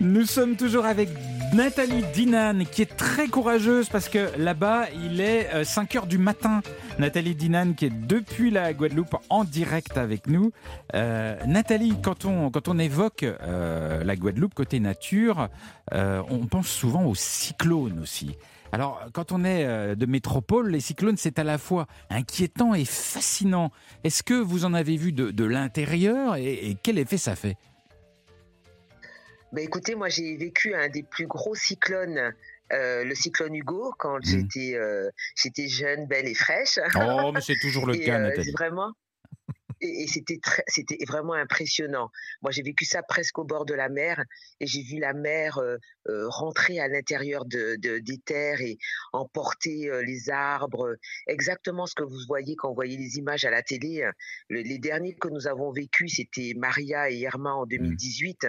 Nous sommes toujours avec Nathalie Dinan, qui est très courageuse parce que là-bas, il est euh, 5 heures du matin. Nathalie Dinan, qui est depuis la Guadeloupe en direct avec nous. Euh, Nathalie, quand on, quand on évoque euh, la Guadeloupe côté nature, euh, on pense souvent aux cyclones aussi. Alors, quand on est euh, de métropole, les cyclones, c'est à la fois inquiétant et fascinant. Est-ce que vous en avez vu de, de l'intérieur et, et quel effet ça fait? Bah, écoutez, moi j'ai vécu un des plus gros cyclones, euh, le cyclone Hugo, quand j'étais euh, j'étais jeune, belle et fraîche. Oh, mais c'est toujours le (laughs) Et, cas, euh, Nathalie. Vraiment. Et, c'était c'était vraiment impressionnant. Moi, j'ai vécu ça presque au bord de la mer et j'ai vu la mer euh, euh, rentrer à l'intérieur de, de- des terres et emporter euh, les arbres. Exactement ce que vous voyez quand vous voyez les images à la télé. Le- les derniers que nous avons vécus, c'était Maria et Irma en 2018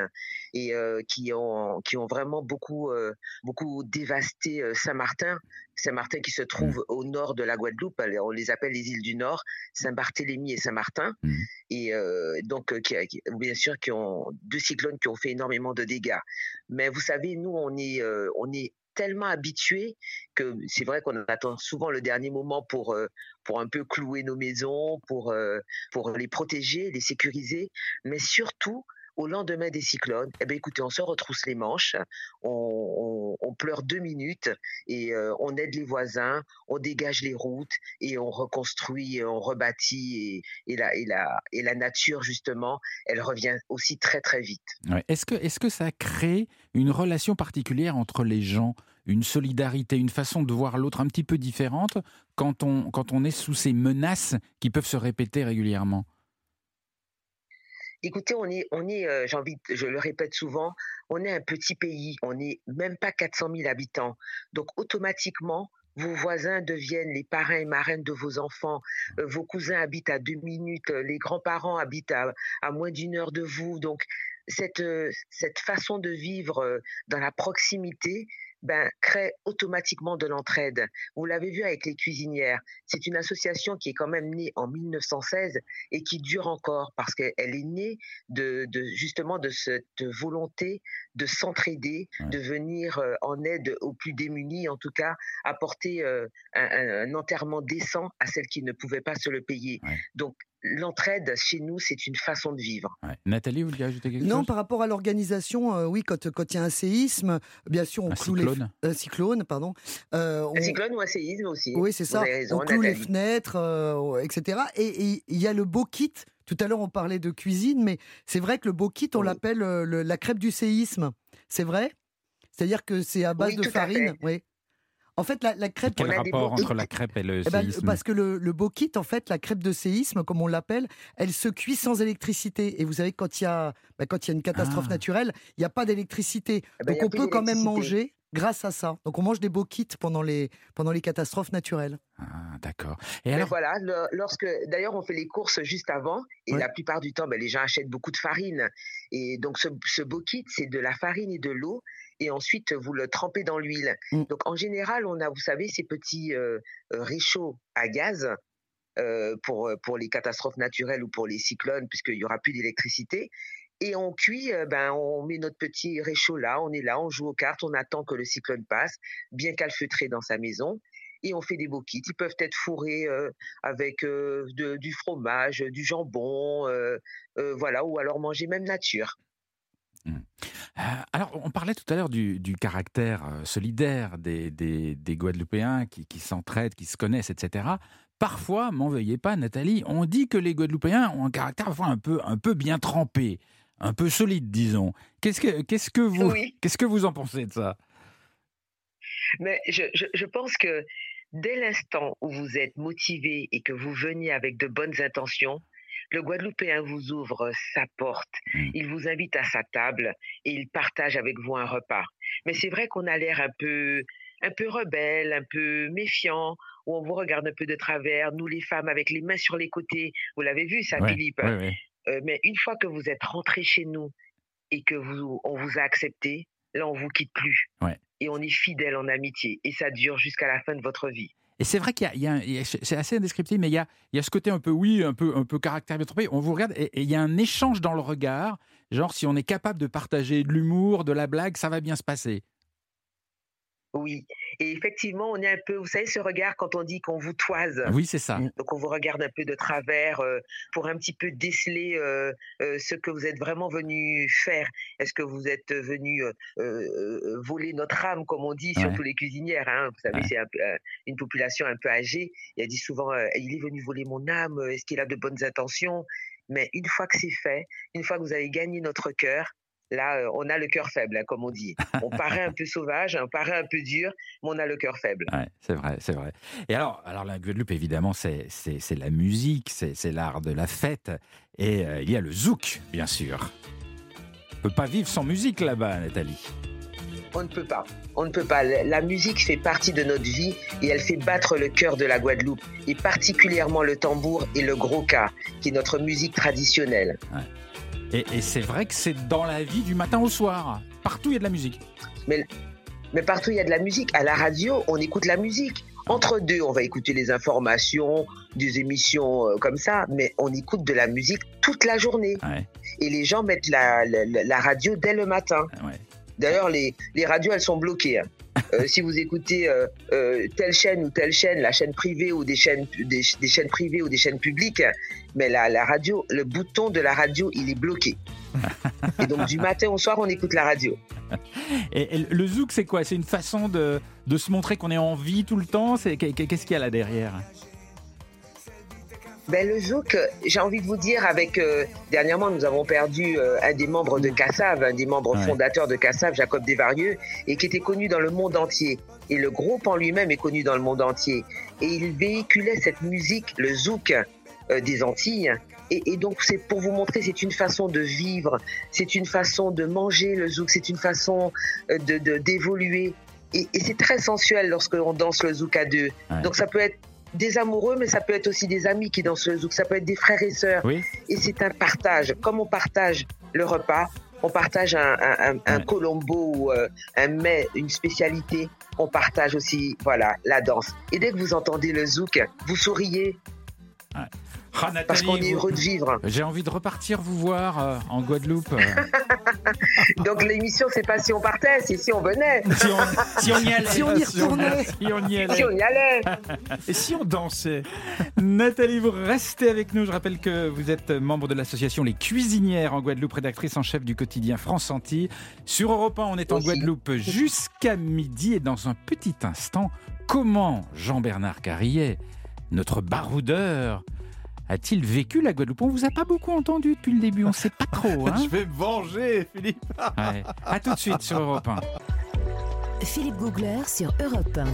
et euh, qui ont qui ont vraiment beaucoup euh, beaucoup dévasté euh, Saint-Martin. Saint-Martin qui se trouve au nord de la Guadeloupe, on les appelle les îles du Nord, Saint-Barthélemy et Saint-Martin, Mhm. et euh, donc qui, bien sûr qui ont deux cyclones qui ont fait énormément de dégâts. Mais vous savez, nous on est euh, on est tellement habitués que c'est vrai qu'on attend souvent le dernier moment pour euh, pour un peu clouer nos maisons, pour pour les protéger, les sécuriser, mais surtout au lendemain des cyclones, eh ben écoutez, on se retrousse les manches, on, pleure deux minutes et euh, on aide les voisins, on dégage les routes et on reconstruit, on rebâtit et, la, nature justement, elle revient aussi très très vite. Est-ce que, ça crée une relation particulière entre les gens, une solidarité, une façon de voir l'autre un petit peu différente quand on est sous ces menaces qui peuvent se répéter régulièrement? Écoutez, on est, euh, j'ai envie, je le répète souvent, on est un petit pays, on n'est même pas 400 000 habitants, donc automatiquement vos voisins deviennent les parrains et marraines de vos enfants, euh, vos cousins habitent à deux minutes, euh, les grands-parents habitent à, moins d'une heure de vous. Donc, cette, façon de vivre dans la proximité, ben, crée automatiquement de l'entraide. Vous l'avez vu avec les cuisinières. C'est une association qui est quand même née en 1916 et qui dure encore parce qu'elle est née de, de justement de cette volonté de s'entraider, Ouais. de venir euh, en aide aux plus démunis, en tout cas apporter euh, un, un- un enterrement décent à celles qui ne pouvaient pas se le payer. Ouais. Donc l'entraide chez nous, c'est une façon de vivre. Ouais. Nathalie, vous vouliez ajouter quelque Non, chose? par rapport à l'organisation, euh, oui, quand quand il y a un séisme, bien sûr, on Un cloue les cyclone? un cyclone, pardon. euh, on- Un cyclone ou un séisme aussi. Oui, c'est ça. raison, on cloue les fenêtres, euh, etc. Et et il y a le beau kit. Tout à l'heure, on parlait de cuisine, mais c'est vrai que le beau kit, on Oui. l'appelle le- la crêpe du séisme. C'est vrai? C'est-à-dire que c'est à base Oui, de farine. fait. Oui. En fait, la, la crêpe. Quel rapport entre la crêpe et le Eh ben, séisme? parce que le, le beau kit, en fait, la crêpe de séisme, comme on l'appelle, elle se cuit sans électricité. Et vous savez, quand il y a, bah, quand il y a une catastrophe Ah. naturelle, il n'y a pas d'électricité. Eh ben, Donc on peut quand même manger grâce à ça. Donc on mange des beaux kits pendant les, pendant les catastrophes naturelles. Ah, d'accord. Et Mais alors, voilà, le- lorsque d'ailleurs on fait les courses juste avant, et Ouais. la plupart du temps, ben, les gens achètent beaucoup de farine. Et donc ce, ce beau kit, c'est de la farine et de l'eau, et ensuite vous le trempez dans l'huile. Mm. Donc en général, on a, vous savez, ces petits euh, euh, réchauds à gaz euh, pour pour les catastrophes naturelles ou pour les cyclones, puisqu'il y aura plus d'électricité. Et on cuit, euh, ben on met notre petit réchaud là, on est là, on joue aux cartes, on attend que le cyclone passe, bien calfeutré dans sa maison et on fait des beaux kits. Ils peuvent être fourrés euh, avec euh, de- du fromage, du jambon, euh, voilà, ou alors manger même nature. Euh, alors, on parlait tout à l'heure du, du caractère euh, solidaire des, des, des Guadeloupéens qui, qui s'entraident, qui se connaissent, etc. Parfois, m'en veuillez pas, Nathalie, on dit que les Guadeloupéens ont un caractère parfois un peu, un peu bien trempé, un peu solide, disons. Qu'est-ce que, qu'est-ce que vous, Oui. qu'est-ce que vous en pensez de ça? Mais je, je, je pense que dès l'instant où vous êtes motivé et que vous venez avec de bonnes intentions, le Guadeloupéen vous ouvre sa porte, Mm. il vous invite à sa table et il partage avec vous un repas. Mais c'est vrai qu'on a l'air un peu, un peu rebelle, un peu méfiant, où on vous regarde un peu de travers, nous les femmes avec les mains sur les côtés. Vous l'avez vu ça, Ouais, Philippe ouais, ouais. Euh, mais une fois que vous êtes rentré chez nous et que vous, on vous a accepté, là, on vous quitte plus. Et on est fidèle en amitié. Et ça dure jusqu'à la fin de votre vie. Et c'est vrai qu'il y a, c'est assez indescriptible, mais il y a, il ce côté un peu, oui, un peu, un peu caractère bien trompé. On vous regarde et il y a un échange dans le regard. Genre, si on est capable de partager de l'humour, de la blague, ça va bien se passer. Oui. Et effectivement, on est un peu, vous savez, ce regard quand on dit qu'on vous toise. Oui, c'est ça. Donc on vous regarde un peu de travers euh, pour un petit peu déceler euh, euh, ce que vous êtes vraiment venu faire. Est-ce que vous êtes venu voler notre âme, comme on dit, Ouais. surtout les cuisinières. Hein, vous savez, Ouais. c'est un une population un peu âgée. Et elle dit souvent, il est venu voler mon âme. Est-ce qu'il a de bonnes intentions? Mais une fois que c'est fait, une fois que vous avez gagné notre cœur. Là, euh, on a le cœur faible, hein, comme on dit. On paraît un peu sauvage, on paraît un peu dur, mais on a le cœur faible. Ouais, c'est vrai, c'est vrai. Et alors, alors la Guadeloupe, évidemment, c'est, la musique, c'est, c'est l'art de la fête. Et euh, il y a le zouk, bien sûr. On peut pas vivre sans musique là-bas, Nathalie. On ne peut pas. On ne peut pas. La musique fait partie de notre vie et elle fait battre le cœur de la Guadeloupe, et particulièrement le tambour et le gros cas, qui est notre musique traditionnelle. Et, et c'est vrai que c'est dans la vie du matin au soir. Partout, il y a de la musique. Mais partout, il y a de la musique. À la radio, on écoute la musique. Entre deux, on va écouter les informations, des émissions euh, comme ça, mais on écoute de la musique toute la journée. Ouais, Et les gens mettent la, la- la radio dès le matin. ouais. D'ailleurs, les, les radios, elles sont bloquées. hein. (laughs) Euh, si vous écoutez euh, euh, telle chaîne ou telle chaîne, la chaîne privée ou des chaînes, des, des chaînes privées ou des chaînes publiques, mais la, la radio, le bouton de la radio, il est bloqué. (laughs) Et donc, du matin au soir, on écoute la radio. Et, et le zouk, c'est quoi? C'est une façon de, de se montrer qu'on est en vie tout le temps? Qu'est-ce qu'il y a là derrière? Ben, le zouk, euh, j'ai envie de vous dire, avec euh, dernièrement, nous avons perdu euh, un des membres de Cassav, un des membres Ouais. fondateurs de Cassav, Jacob Desvarieux, et qui était connu dans le monde entier. Et le groupe en lui-même est connu dans le monde entier. Et il véhiculait cette musique, le zouk des Antilles. Et, et donc, c'est pour vous montrer, c'est une façon de vivre, c'est une façon de manger le zouk, c'est une façon euh, de d'évoluer. et, et c'est très sensuel lorsque on danse le zouk à deux. Ouais. Donc ça peut être des amoureux, mais ça peut être aussi des amis qui dansent le zouk. Ça peut être des frères et sœurs. Oui. Et c'est un partage. Comme on partage le repas, on partage un, un, un, un Ouais. colombo ou euh, un mets, une spécialité. On partage aussi, voilà, la danse. Et dès que vous entendez le zouk, vous souriez Ah, parce qu'on est heureux de vivre. J'ai envie de repartir vous voir euh, en Guadeloupe. euh. (laughs) Donc l'émission, c'est pas si on partait, c'est si on venait, (laughs) si, on, si on y allait. Si on y retournait. (laughs) Si on y allait. si on y allait. Et si on dansait Nathalie, vous restez avec nous. Je rappelle que vous êtes membre de l'association Les Cuisinières en Guadeloupe, rédactrice en chef du quotidien France Antilles. Sur Europe 1, on est en Aussi. Guadeloupe jusqu'à midi. Et dans un petit instant, comment Jean-Bernard Carrier, notre baroudeur, a-t-il vécu la Guadeloupe? On vous a pas beaucoup entendu depuis le début, on ne sait pas trop. (laughs) Hein Je vais me venger, Philippe. Ouais. À tout de suite sur Europe 1. Philippe Googler sur Europe 1.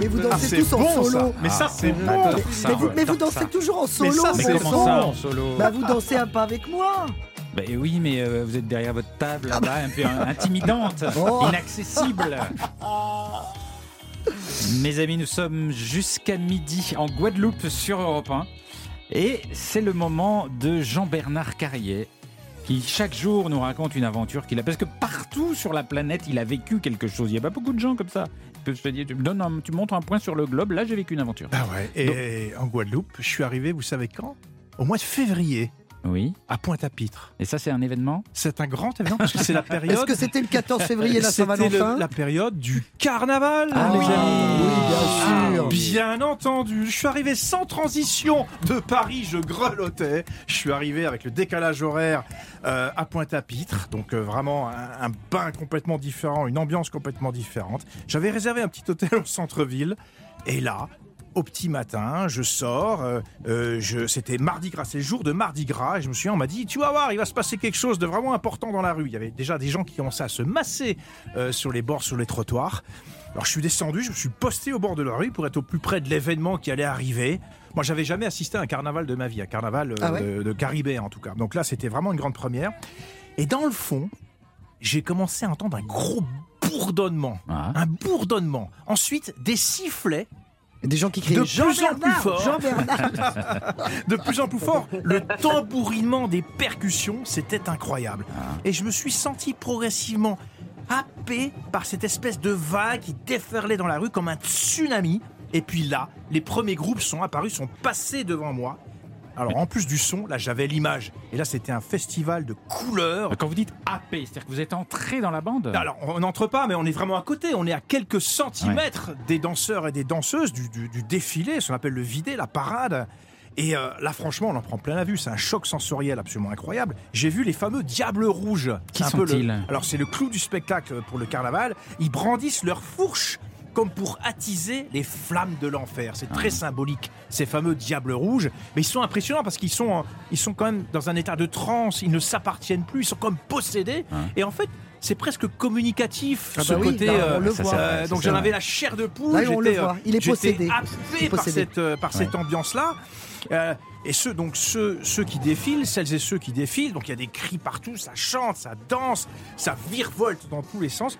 Mais vous Ah, dansez c'est tous en solo. ça. Mais ça, Ah, c'est on bon. Mais, ça. mais vous, mais vous J'adore dansez ça. toujours en Mais solo. ça, Mais c'est comment ça en solo Bah vous dansez un pas avec moi. Ben oui, mais euh, vous êtes derrière votre table là-bas, un peu intimidante, (laughs) Oh. inaccessible. Mes amis, nous sommes jusqu'à midi en Guadeloupe sur Europe 1. Et c'est le moment de Jean-Bernard Carrier, qui chaque jour nous raconte une aventure qu'il a. Parce que partout sur la planète, il a vécu quelque chose. Il n'y a pas beaucoup de gens comme ça. Ils peuvent se dire, tu me, donnes un- tu me montres un point sur le globe, là j'ai vécu une aventure. Ah ouais. Et en Guadeloupe, je suis arrivé, vous savez quand? Au mois de février, Oui. à Pointe-à-Pitre. Et ça, c'est un événement? C'est un grand événement parce que c'est la (laughs) Est-ce période. que c'était le 14 (laughs) février la C'était Saint-Valentin? le- la période du carnaval, Ah les oui. amis. Oui, bien sûr. Bien entendu, je suis arrivé sans transition de Paris, je grelottais. Je suis arrivé avec le décalage horaire euh, à Pointe-à-Pitre, donc euh, vraiment un, un bain complètement différent, une ambiance complètement différente. J'avais réservé un petit hôtel au centre-ville, et là, au petit matin, je sors. euh, euh, je, c'était Mardi Gras, c'est le jour de Mardi Gras. Et je me souviens, on m'a dit, tu vas voir, il va se passer quelque chose de vraiment important dans la rue. Il y avait déjà des gens qui commençaient à se masser euh, sur les bords, sur les trottoirs. Alors je suis descendu, je me suis posté au bord de la rue pour être au plus près de l'événement qui allait arriver. Moi, j'avais jamais assisté à un carnaval de ma vie, un carnaval euh, Ah ouais de, de Caribé en tout cas. Donc là, c'était vraiment une grande première. Et dans le fond, j'ai commencé à entendre un gros bourdonnement. Ah. Un bourdonnement. Ensuite, des sifflets Des gens qui crient De Jean plus en plus fort. Jean Bernard. (laughs) de plus en plus fort. Le tambourinement des percussions, c'était incroyable. Et je me suis senti progressivement happé par cette espèce de vague qui déferlait dans la rue comme un tsunami. Et puis là, les premiers groupes sont apparus, sont passés devant moi. Alors en plus du son, là j'avais l'image. Et là c'était un festival de couleurs. Quand vous dites AP, c'est-à-dire que vous êtes entré dans la bande Alors, on n'entre pas, mais on est vraiment à côté. On est à quelques centimètres des danseurs et des danseuses du, du- du défilé, ce qu'on appelle le vidé, la parade. Et euh, là, franchement, on en prend plein la vue. C'est un choc sensoriel absolument incroyable. J'ai vu les fameux diables rouges. Qui peu le- sont-ils? Alors, c'est le clou du spectacle pour le carnaval. Ils brandissent leurs fourches comme pour attiser les flammes de l'enfer. C'est très symbolique, ces fameux diables rouges. Mais ils sont impressionnants parce qu'ils sont, ils sont quand même dans un état de transe. Ils ne s'appartiennent plus. Ils sont comme possédés. Et en fait, c'est presque communicatif Ah ce bah oui, côté. là, on euh, le voit. euh, donc j'en avais la chair de poule. Là, on le voit. Il est possédé. happé est par cette, euh, par cette ambiance-là. Euh, et ceux, donc ceux, ceux qui défilent, celles et ceux qui défilent, donc il y a des cris partout, ça chante, ça danse, ça virevolte dans tous les sens.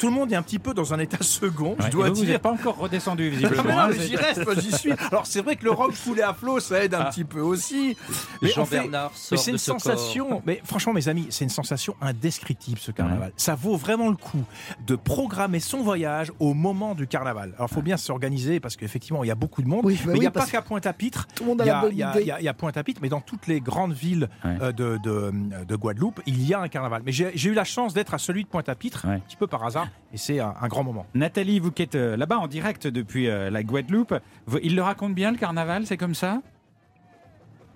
Tout le monde est un petit peu dans un état second, Ouais, je dois vous, vous dire. n'êtes pas encore redescendu, Ah, visiblement. non, hein, j'y reste, (laughs) j'y suis. Alors c'est vrai que le rock coulé à flot, ça aide un Ah. petit peu aussi. Mais fait- Jean-Bernard c'est de une ce corps. sensation, mais franchement mes amis, c'est une sensation indescriptible ce carnaval. Ça vaut vraiment le coup de programmer son voyage au moment du carnaval. Alors il faut bien s'organiser parce qu'effectivement il y a beaucoup de monde, Oui, bah mais il oui, n'y a pas qu'à Pointe-à-Pitre. Tout le monde a Il y la bonne il y a- idée. il y a- il y a Pointe-à-Pitre, mais dans toutes les grandes villes Ouais. euh, de, de, de Guadeloupe, il y a un carnaval. Mais j'ai j'ai eu la chance d'être à celui de Pointe-à-Pitre, Ouais. un petit peu par hasard, et c'est un, grand moment. Nathalie, vous qui êtes euh, là-bas en direct depuis euh, la Guadeloupe, il le raconte bien le carnaval, c'est comme ça?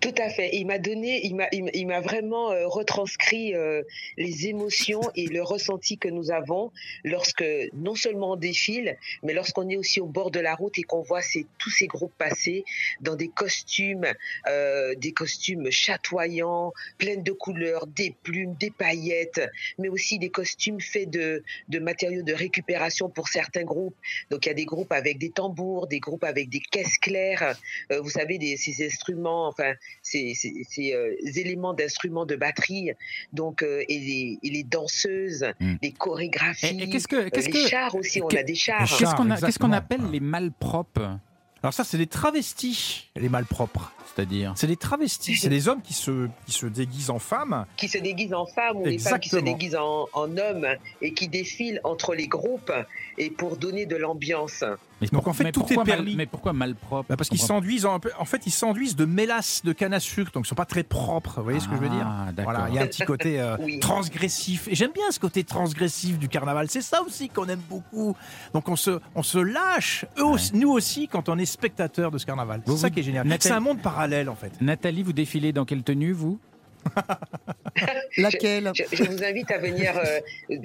Tout à fait. Il m'a donné, il m'a, il m'a- vraiment euh, retranscrit euh, les émotions et le ressenti que nous avons lorsque non seulement on défile, mais lorsqu'on est aussi au bord de la route et qu'on voit ces, tous ces groupes passer dans des costumes, euh, des costumes chatoyants, pleins de couleurs, des plumes, des paillettes, mais aussi des costumes faits de, de matériaux de récupération pour certains groupes. Donc il y a des groupes avec des tambours, des groupes avec des caisses claires, euh, vous savez, des, ces instruments, enfin ces, ces- ces, euh, éléments d'instruments de batterie, donc euh, et, les, et les danseuses, Mm. les chorégraphies, Et, et qu'est-ce que, euh, qu'est-ce les que, chars aussi, on a des chars. qu'est-ce qu'on a- qu'est-ce qu'on exactement. appelle les malpropres Alors ça, c'est des travestis, les malpropres. C'est-à-dire C'est des travestis, c'est (laughs) des hommes qui se, qui se déguisent en femmes. qui se déguisent en femmes ou les femmes qui se déguisent en, en hommes et qui défilent entre les groupes et pour donner de l'ambiance. Mais Donc, en fait, mais tout est mal- permis. mais pourquoi malpropre Bah, parce qu'ils s'enduisent en, en fait ils s'enduisent de mélasse de canne à sucre donc ils sont pas très propres vous voyez ce que je veux dire? Ah, d'accord. voilà il y a un petit côté euh, (laughs) Oui. transgressif. Et j'aime bien ce côté transgressif du carnaval c'est ça aussi qu'on aime beaucoup. Donc on se on se lâche eux aussi- nous aussi quand on est spectateur de ce carnaval. C'est ça qui est génial. Nathalie- c'est un monde parallèle en fait. Nathalie, vous défilez dans quelle tenue, vous? (laughs) Laquelle Je, je vous invite à venir, euh,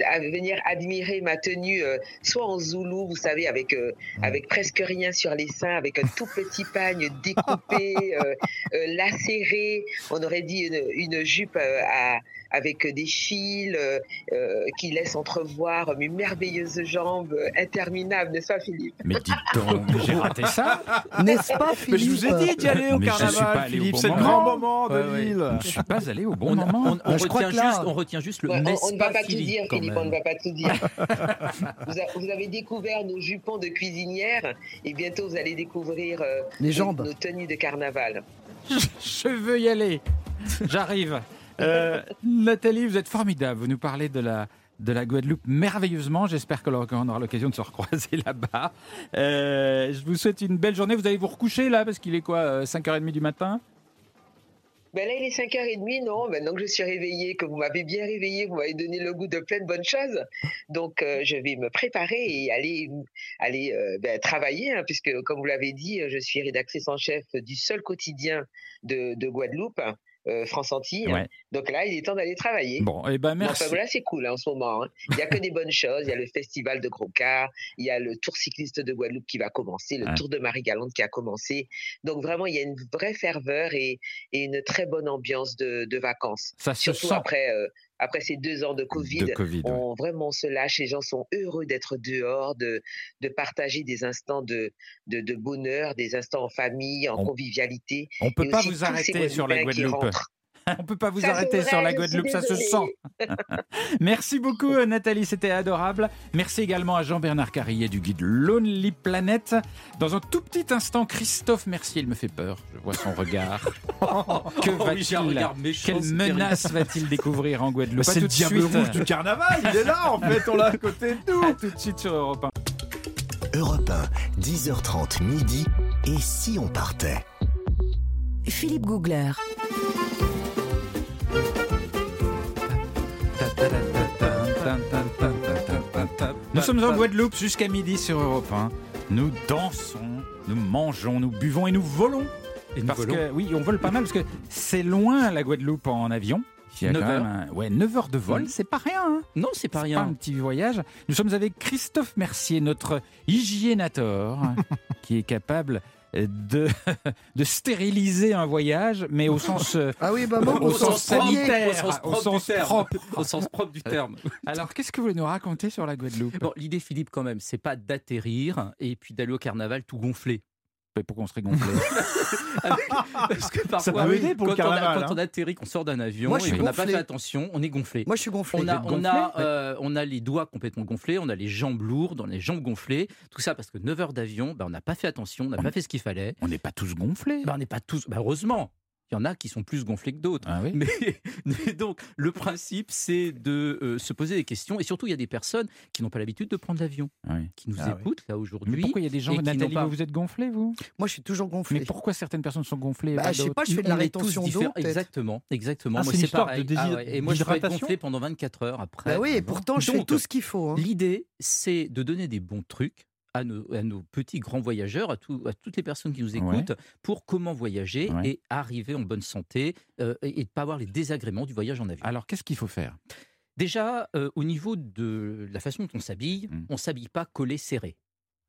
à venir admirer ma tenue, euh, soit en zoulou, vous savez, avec, euh, avec presque rien sur les seins, avec un tout petit pagne découpé, (laughs) lacéré. On aurait dit une, une jupe à, avec des fils euh, euh, qui laissent entrevoir mes merveilleuses jambes euh, interminables, n'est-ce pas, Philippe? Mais dites donc, j'ai raté ça (laughs) N'est-ce pas, mais Philippe je vous ai dit d'y aller au Mais je suis pas carnaval Philippe bon c'est le moment. grand moment de Ouais, ouais. l'île Je suis pas allé au bon On, moment. on- retient là- juste, on retient juste le n'est-ce on ne va pas, pas tout Philippe, dire, quand Philippe, même. on ne va pas tout dire. (laughs) vous, a- vous avez découvert nos jupons de cuisinière et bientôt vous allez découvrir euh, Les nos- jambes. nos tenues de carnaval. Je veux y aller. J'arrive. Euh, Nathalie, vous êtes formidable. Vous nous parlez de la, de la Guadeloupe merveilleusement. J'espère qu'on aura l'occasion de se recroiser (laughs) là-bas. Euh, je vous souhaite une belle journée. Vous allez vous recoucher là parce qu'il est quoi euh, 5h30 du matin? Ben là, il est 5h30, non Maintenant que je suis réveillée, que vous m'avez bien réveillée, vous m'avez donné le goût de plein de bonnes choses. Donc, euh, je vais me préparer et aller, aller euh, ben, travailler, hein, puisque, comme vous l'avez dit, je suis rédactrice en chef du seul quotidien de, de Guadeloupe, euh, France Antilles. Ouais. Donc là, il est temps d'aller travailler. Bon, eh ben merci. Enfin, voilà, c'est cool hein, en ce moment. hein. Il n'y a que des bonnes choses. Il y a le festival de Gros Car, il y a le Tour cycliste de Guadeloupe qui va commencer, le Ouais. Tour de Marie-Galante qui a commencé. Donc vraiment, il y a une vraie ferveur et, et une très bonne ambiance de, de vacances. Ça se Surtout sent après, euh, après ces deux ans de Covid. de Covid. ouais. On, vraiment, se lâche. Les gens sont heureux d'être dehors, de, de partager des instants de, de, de bonheur, des instants en famille, en On- convivialité. On peut Et pas vous arrêter sur la Guadeloupe. rentrent. On peut pas vous Ça, arrêter vrai, sur la Guadeloupe, ça se sent. (laughs) Merci beaucoup (laughs) Nathalie, c'était adorable. Merci également à Jean-Bernard Carrier du guide Lonely Planet. Dans un tout petit instant, Christophe Mercier, il me fait peur. Je vois son regard. (laughs) que Oh va-t-il Quelle menace va-t-il découvrir en Guadeloupe? Bah, c'est le diable suite. rouge du carnaval il est là en fait on l'a à côté de nous À tout de suite sur Europe 1. Europe 1, 10h30 midi. Et si on partait? Philippe Googler. Nous sommes en Guadeloupe jusqu'à midi sur Europe 1. Nous dansons, nous mangeons, nous buvons et nous volons. Et nous Parce volons. que, oui, on vole pas mal parce que c'est loin la Guadeloupe en avion. Il y a Neuf quand même heures. un- ouais, 9 heures de vol, c'est pas rien. hein. Non, c'est pas C'est rien. un petit voyage. Nous sommes avec Christophe Mercier, notre hygiénator, (laughs) qui est capable de, (laughs) de stériliser un voyage, mais au sens, euh, Ah oui, bah, moi, au au sens sens premier. sanitaire, Au sens au propre sens du terme. propre. Au sens propre du terme. (laughs) Alors, qu'est-ce que vous voulez nous raconter sur la Guadeloupe? Bon, l'idée, Philippe, quand même, c'est pas d'atterrir et puis d'aller au carnaval tout gonflé. Mais Pourquoi on serait gonflé (laughs) Parce que parfois, peut aider pour le quand, on a- carnaval, quand hein. on atterrit, qu'on sort d'un avion Moi, je et suis qu'on n'a pas gonflé. fait attention, on est gonflé. Moi, je suis gonflé. On a, on, a, euh, on a les doigts complètement gonflés, on a les jambes lourdes, on a les jambes gonflées. Tout ça parce que 9 heures d'avion, bah, on n'a pas fait attention, on n'a On- pas fait ce qu'il fallait. On n'est pas tous gonflés. Bah, on n'est pas tous. bah, heureusement, il y en a qui sont plus gonflés que d'autres. Ah oui Mais, (laughs) mais donc, le principe, c'est de euh, se poser des questions. Et surtout, il y a des personnes qui n'ont pas l'habitude de prendre l'avion, Ah oui. qui nous Ah oui. écoutent là Mais aujourd'hui. pourquoi il y a des gens, Nathalie, pas- vous êtes gonflés, vous? Moi, je suis toujours gonflé. Mais pourquoi certaines personnes sont gonflées Bah, je sais pas, je fais de la rétention d'eau. Exactement, exactement. Ah, Moi, c'est pareil. de Ah. Et moi, je peux être gonflé pendant 24 heures après. Bah oui, et pourtant, je fais tout ce qu'il faut. hein. L'idée, c'est de donner des bons trucs à nos, à nos petits grands voyageurs, à, tout- à toutes les personnes qui nous écoutent, pour comment voyager Ouais. et arriver en bonne santé euh, et ne pas avoir les désagréments du voyage en avion. Alors, qu'est-ce qu'il faut faire? Déjà, euh, au niveau de la façon dont on s'habille, Mm. on s'habille pas collé serré.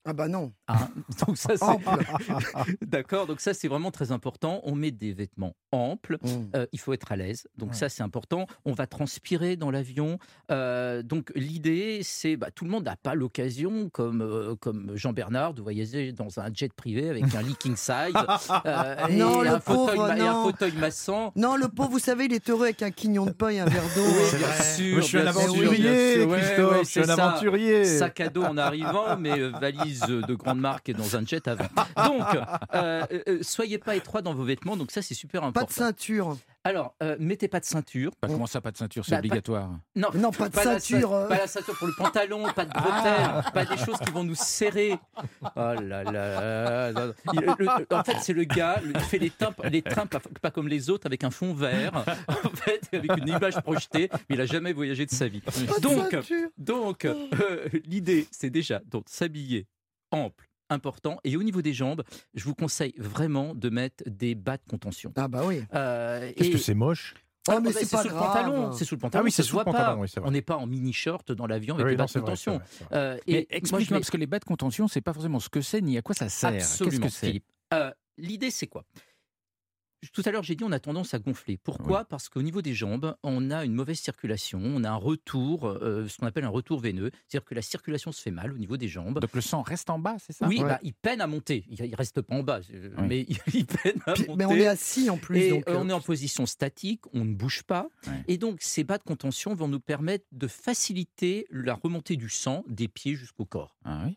Ah bah non. Hein donc ça, c'est-. (laughs) D'accord, donc ça c'est vraiment très important. On met des vêtements amples. Mm. Euh, il faut être à l'aise. Donc Ouais. ça, c'est important. On va transpirer dans l'avion. Euh, donc l'idée, c'est bah, tout le monde n'a pas l'occasion, comme, euh, comme Jean Bernard, de voyager dans un jet privé avec un leaking size (laughs) euh, et, Non, le un fauteuil, pauvre, ma- et un non. fauteuil massant. Non, le pauvre, vous savez, il est heureux avec un quignon de pain et un verre d'eau. Oui, C'est bien vrai. sûr, Moi, je suis un bien aventurier, sûr. Ouais, Christophe. ouais, je suis un c'est ça. aventurier. Sac à dos en arrivant, mais euh, de grande marque et dans un jet avant. (laughs) Donc, euh, euh, soyez pas étroit dans vos vêtements. Donc ça, c'est super Pas important. de ceinture. Alors, euh, mettez pas de ceinture. Bah, comment ça, pas de ceinture C'est Bah, pas- obligatoire. Non, Non, pas de ceinture, ceint- euh. Pas la ceinture pour le pantalon, pas de bretelles, pas des choses qui vont nous serrer. Oh là là. là. Il- le- en fait, c'est le gars, le- il fait les, timbres- les trains pas, pas comme les autres avec un fond vert, en fait, avec une image projetée, mais il a jamais voyagé de sa vie. Pas Donc, donc euh, l'idée, c'est déjà donc s'habiller ample, important, et au niveau des jambes, je vous conseille vraiment de mettre des bas de contention. Ah bah oui. Euh, Qu'est-ce et- que c'est moche? Oh, mais bah, c'est pas sous le pantalon. C'est sous le pantalon. Ah oui, c'est sous le pantalon, pas. oui, c'est vrai. On n'est pas en mini short dans l'avion avec Oui, des bas de contention. vrai, c'est vrai. Euh, Mais explique-moi, mets- parce que les bas de contention, c'est pas forcément ce que c'est, ni à quoi ça sert. Qu'est-ce que c'est? Philippe. Euh, L'idée, c'est quoi? Tout à l'heure, j'ai dit on a tendance à gonfler. Pourquoi? Parce qu'au niveau des jambes, on a une mauvaise circulation, on a un retour, euh, ce qu'on appelle un retour veineux, c'est-à-dire que la circulation se fait mal au niveau des jambes. Donc le sang reste en bas, c'est ça? Oui, Ouais. bah, il peine à monter. Il il reste pas en bas, euh, Oui. mais (laughs) il peine à Puis- monter. mais on est assis en plus. Et donc, euh, euh, on est en position statique, on ne bouge pas. Ouais. Et donc, ces bas de contention vont nous permettre de faciliter la remontée du sang des pieds jusqu'au corps. Ah oui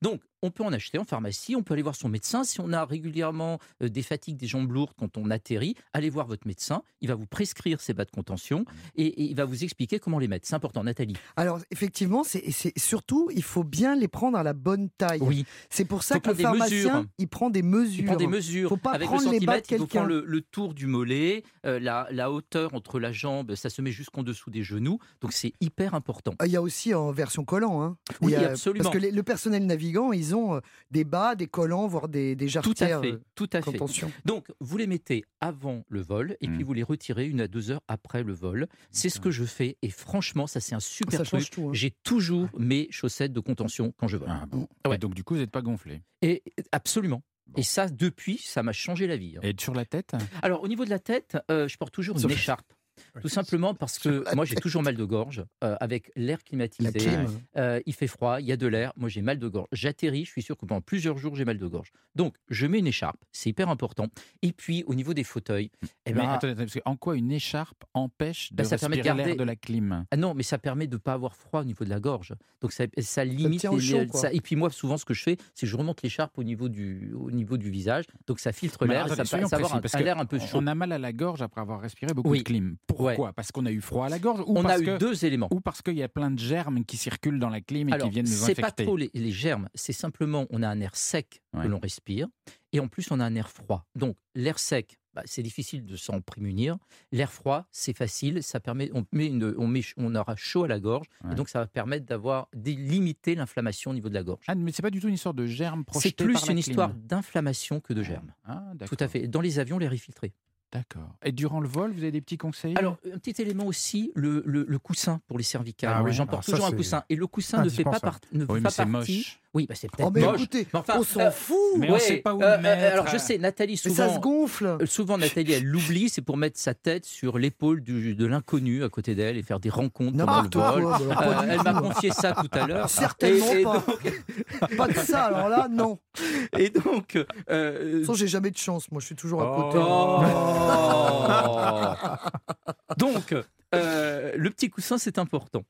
Donc, on peut en acheter en pharmacie, on peut aller voir son médecin. Si on a régulièrement des fatigues, des jambes lourdes quand on atterrit, allez voir votre médecin. Il va vous prescrire ces bas de contention et, et il va vous expliquer comment les mettre. C'est important, Nathalie. Alors, effectivement, c'est c'est- surtout, il faut bien les prendre à la bonne taille. Oui, C'est pour ça que le pharmacien, mesures. il prend des mesures. il prend des mesures. Faut pas Avec prendre le les bas de centimètre, il faut quelqu'un. prendre le, le tour du mollet, euh, la, la hauteur entre la jambe, ça se met jusqu'en dessous des genoux. Donc, c'est hyper important. Il y a aussi en version collant. Hein. Oui, Il y a- absolument. Parce que les- le personnel navigant, ils ont euh, des bas, des collants, voire des, des Tout à jarretières. fait, euh, tout à fait. Donc, vous les mettez avant le vol et puis vous les retirez une à deux heures après le vol. C'est ce que je fais et franchement, ça c'est un super Ça truc. hein. J'ai toujours mes chaussettes de contention quand je vole. Ah bon. Ouais. Et donc du coup, vous n'êtes pas gonflé. Et absolument. Bon. Et ça, depuis, ça m'a changé la vie. hein. Et sur la tête? Alors, au niveau de la tête, euh, je porte toujours une écharpe. Tout simplement parce que moi j'ai toujours mal de gorge euh, avec l'air La climatisé. clim. Euh, il fait froid, il y a de l'air, moi j'ai mal de gorge. J'atterris, je suis sûr que pendant plusieurs jours j'ai mal de gorge. Donc je mets une écharpe, c'est hyper important. Et puis au niveau des fauteuils, eh Mais ben, attendez, attendez, parce que en quoi une écharpe empêche de Bah, ça permet de respirer l'air garder- de la clim? Ah non, mais ça permet de ne pas avoir froid au niveau de la gorge. Donc ça, ça limite. tient au les- chaud, ça- et puis moi souvent ce que je fais, c'est que je remonte l'écharpe au niveau du au niveau du visage, donc ça filtre l'air, ça, ça avoir un, l'air un peu chaud. On a mal à la gorge après avoir respiré beaucoup Oui. de clim. Pourquoi? Ouais. Parce qu'on a eu froid à la gorge ou On parce a eu que deux éléments. ou parce qu'il y a plein de germes qui circulent dans la clim et Alors, qui viennent nous c'est pas infecter. trop les, les germes, c'est simplement on a un air sec Ouais. que l'on respire et en plus on a un air froid. Donc l'air sec, bah, c'est difficile de s'en prémunir. L'air froid, c'est facile, ça permet, on met, une- on met, on aura chaud à la gorge Ouais. et donc ça va permettre d'avoir limiter l'inflammation au niveau de la gorge. Ah, mais c'est pas du tout une histoire de germes projetés c'est plus par la une clim. histoire d'inflammation que de germes. Ah, Tout à fait. Dans les avions, l'air est filtré. D'accord. Et durant le vol, vous avez des petits conseils Alors, un petit élément aussi, le, le- le coussin pour les cervicales. Ah alors ça, toujours un coussin. Et le coussin ne fait pas, indispensable. part- ne fait Oui, mais pas c'est partie. moche. Oui, bah, c'est Oh, peut-être mais moche. écoutez, Mais enfin, on s'en euh, fout. Mais on Ouais, sait pas où euh, le euh, mettre. alors, je sais, Nathalie, Mais ça se souvent, gonfle. souvent Nathalie, elle l'oublie, c'est pour mettre sa tête sur l'épaule de l'inconnu à côté d'elle et faire des rencontres pendant le N'importe quoi. vol. Euh, elle m'a confié ça tout à l'heure. Certainement Et- et pas. donc- (laughs) Pas de ça, alors là, non. Et donc, De euh, toute façon, j'ai jamais de chance. Moi, je suis toujours à Oh. côté. Oh. (laughs) Donc, euh, le petit coussin, c'est important.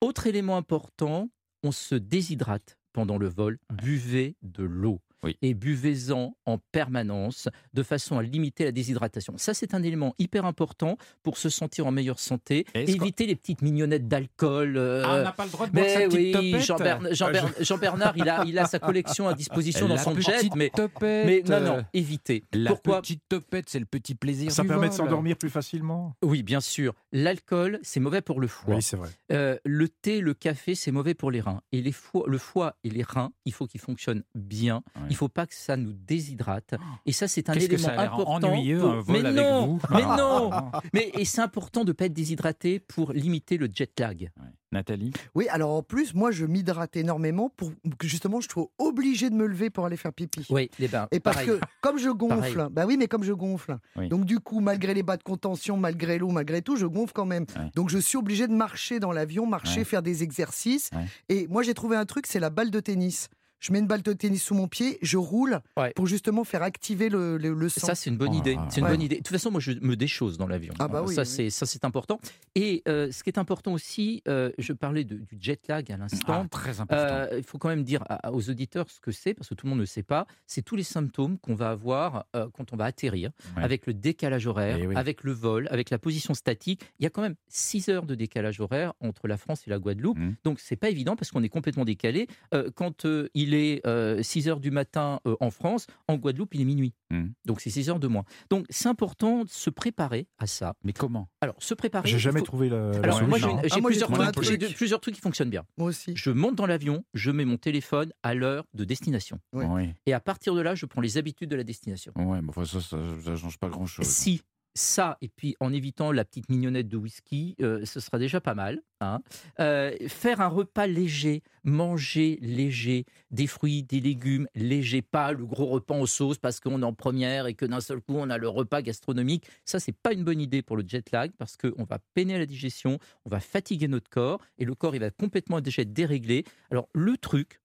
Autre élément important, on se déshydrate pendant le vol. Buvez de l'eau. Oui. Et buvez-en en permanence de façon à limiter la déshydratation. Ça, c'est un élément hyper important pour se sentir en meilleure santé. Éviter les petites mignonnettes d'alcool. euh, Ah, on n'a pas le droit de boire sa petite oui, topette Jean, Bern- Jean, Bern- Jean Bernard, il a, il a sa collection à disposition dans son jet, petite mais, topette. mais non, non, évitez. La Pourquoi petite topette, c'est le petit plaisir Ça du permet de s'endormir plus facilement. Oui, bien sûr. L'alcool, c'est mauvais pour le foie. Oui, c'est vrai. Euh, le thé, le café, c'est mauvais pour les reins. Et les foie- le foie et les reins, il faut qu'ils fonctionnent bien. Ouais. Il faut pas que ça nous déshydrate. Et ça, c'est un Qu'est-ce que élément ça a l'air important. ennuyeux, pour- un vol mais avec non, vous mais Ah. non. Mais et c'est important de pas être déshydraté pour limiter le jet lag. Ouais. Nathalie? Oui, alors en plus, moi, je m'hydrate énormément pour que justement, je sois obligé de me lever pour aller faire pipi. Oui, les bains. Et parce pareil. que comme je gonfle, Pareil. bah oui, mais comme je gonfle, Oui. donc du coup, malgré les bas de contention, malgré l'eau, malgré tout, je gonfle quand même. Ouais. Donc je suis obligé de marcher dans l'avion, marcher, Ouais. faire des exercices. Ouais. Et moi, j'ai trouvé un truc, c'est la balle de tennis. Je mets une balle de tennis sous mon pied, je roule Ouais. pour justement faire activer le, le, le sang. Ça, c'est une bonne Oh, idée. C'est une ouais. bonne idée. De toute façon, moi, je me déchausse dans l'avion. Ah bah oui, ça, oui. c'est ça, c'est important. Et euh, ce qui est important aussi, euh, je parlais de- du jet lag à Ah, l'instant. Très important. Euh, il faut quand même dire à- aux auditeurs ce que c'est, parce que tout le monde ne sait pas. C'est tous les symptômes qu'on va avoir euh, quand on va atterrir, Ouais. avec le décalage horaire, Eh oui. avec le vol, avec la position statique. Il y a quand même 6 heures de décalage horaire entre la France et la Guadeloupe. Mhm. Donc, c'est pas évident parce qu'on est complètement décalé. Euh, quand euh, il est 6 heures du matin euh, en France, en Guadeloupe, il est minuit. Mhm. Donc, c'est 6 heures de moins. Donc, c'est important de se préparer à ça. Mais comment? Alors, se préparer. J'ai jamais faut- trouvé la Alors, moi, j'ai Ah, moi, j'ai plusieurs, plusieurs trucs qui fonctionnent bien. Moi aussi. Je monte dans l'avion, je mets mon téléphone à l'heure de destination. Ouais. Oui. Et à partir de là, je prends les habitudes de la destination. Ouais, mais enfin, ça, ça, ça change pas grand-chose. Si ça, et puis en évitant la petite mignonnette de whisky, euh, ce sera déjà pas mal. hein. Euh, faire un repas léger, manger léger, des fruits, des légumes légers, pas le gros repas en sauce parce qu'on est en première et que d'un seul coup on a le repas gastronomique. Ça, c'est pas une bonne idée pour le jet lag parce qu'on va peiner la digestion, on va fatiguer notre corps et le corps il va complètement déjà être déréglé. Alors le truc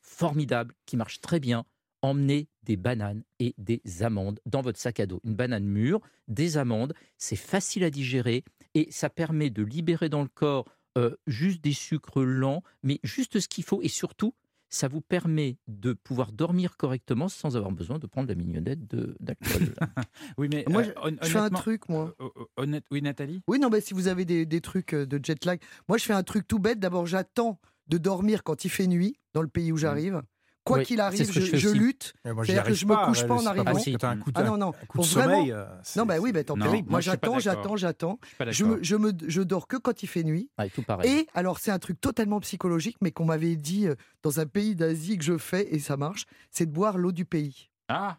formidable qui marche très bien, emmenez des bananes et des amandes dans votre sac à dos. Une banane mûre, des amandes, c'est facile à digérer et ça permet de libérer dans le corps euh, juste des sucres lents, mais juste ce qu'il faut et surtout, ça vous permet de pouvoir dormir correctement sans avoir besoin de prendre la mignonnette d'alcool. (laughs) Oui, mais Moi, euh, hon- Je fais un truc, moi. euh, euh, honnête- Oui, Nathalie? Oui, non, mais si vous avez des, des trucs de jet lag, moi je fais un truc tout bête. D'abord, j'attends de dormir quand il fait nuit dans le pays où j'arrive. Quoi Oui, qu'il c'est arrive, je, je je lutte. Et C'est-à-dire que je me couche pas en c'est arrivant. parce que t'as un coup de, Ah non, non. un coup de Pour vraiment- sommeil. euh, Non, bah oui, bah, tant pis. moi, j'attends, j'attends, j'attends. Je me, je, me, je dors que quand il fait nuit. Ouais, tout pareil. Et alors, c'est un truc totalement psychologique, mais qu'on m'avait dit euh, dans un pays d'Asie que je fais, et ça marche, c'est de boire l'eau du pays. Ah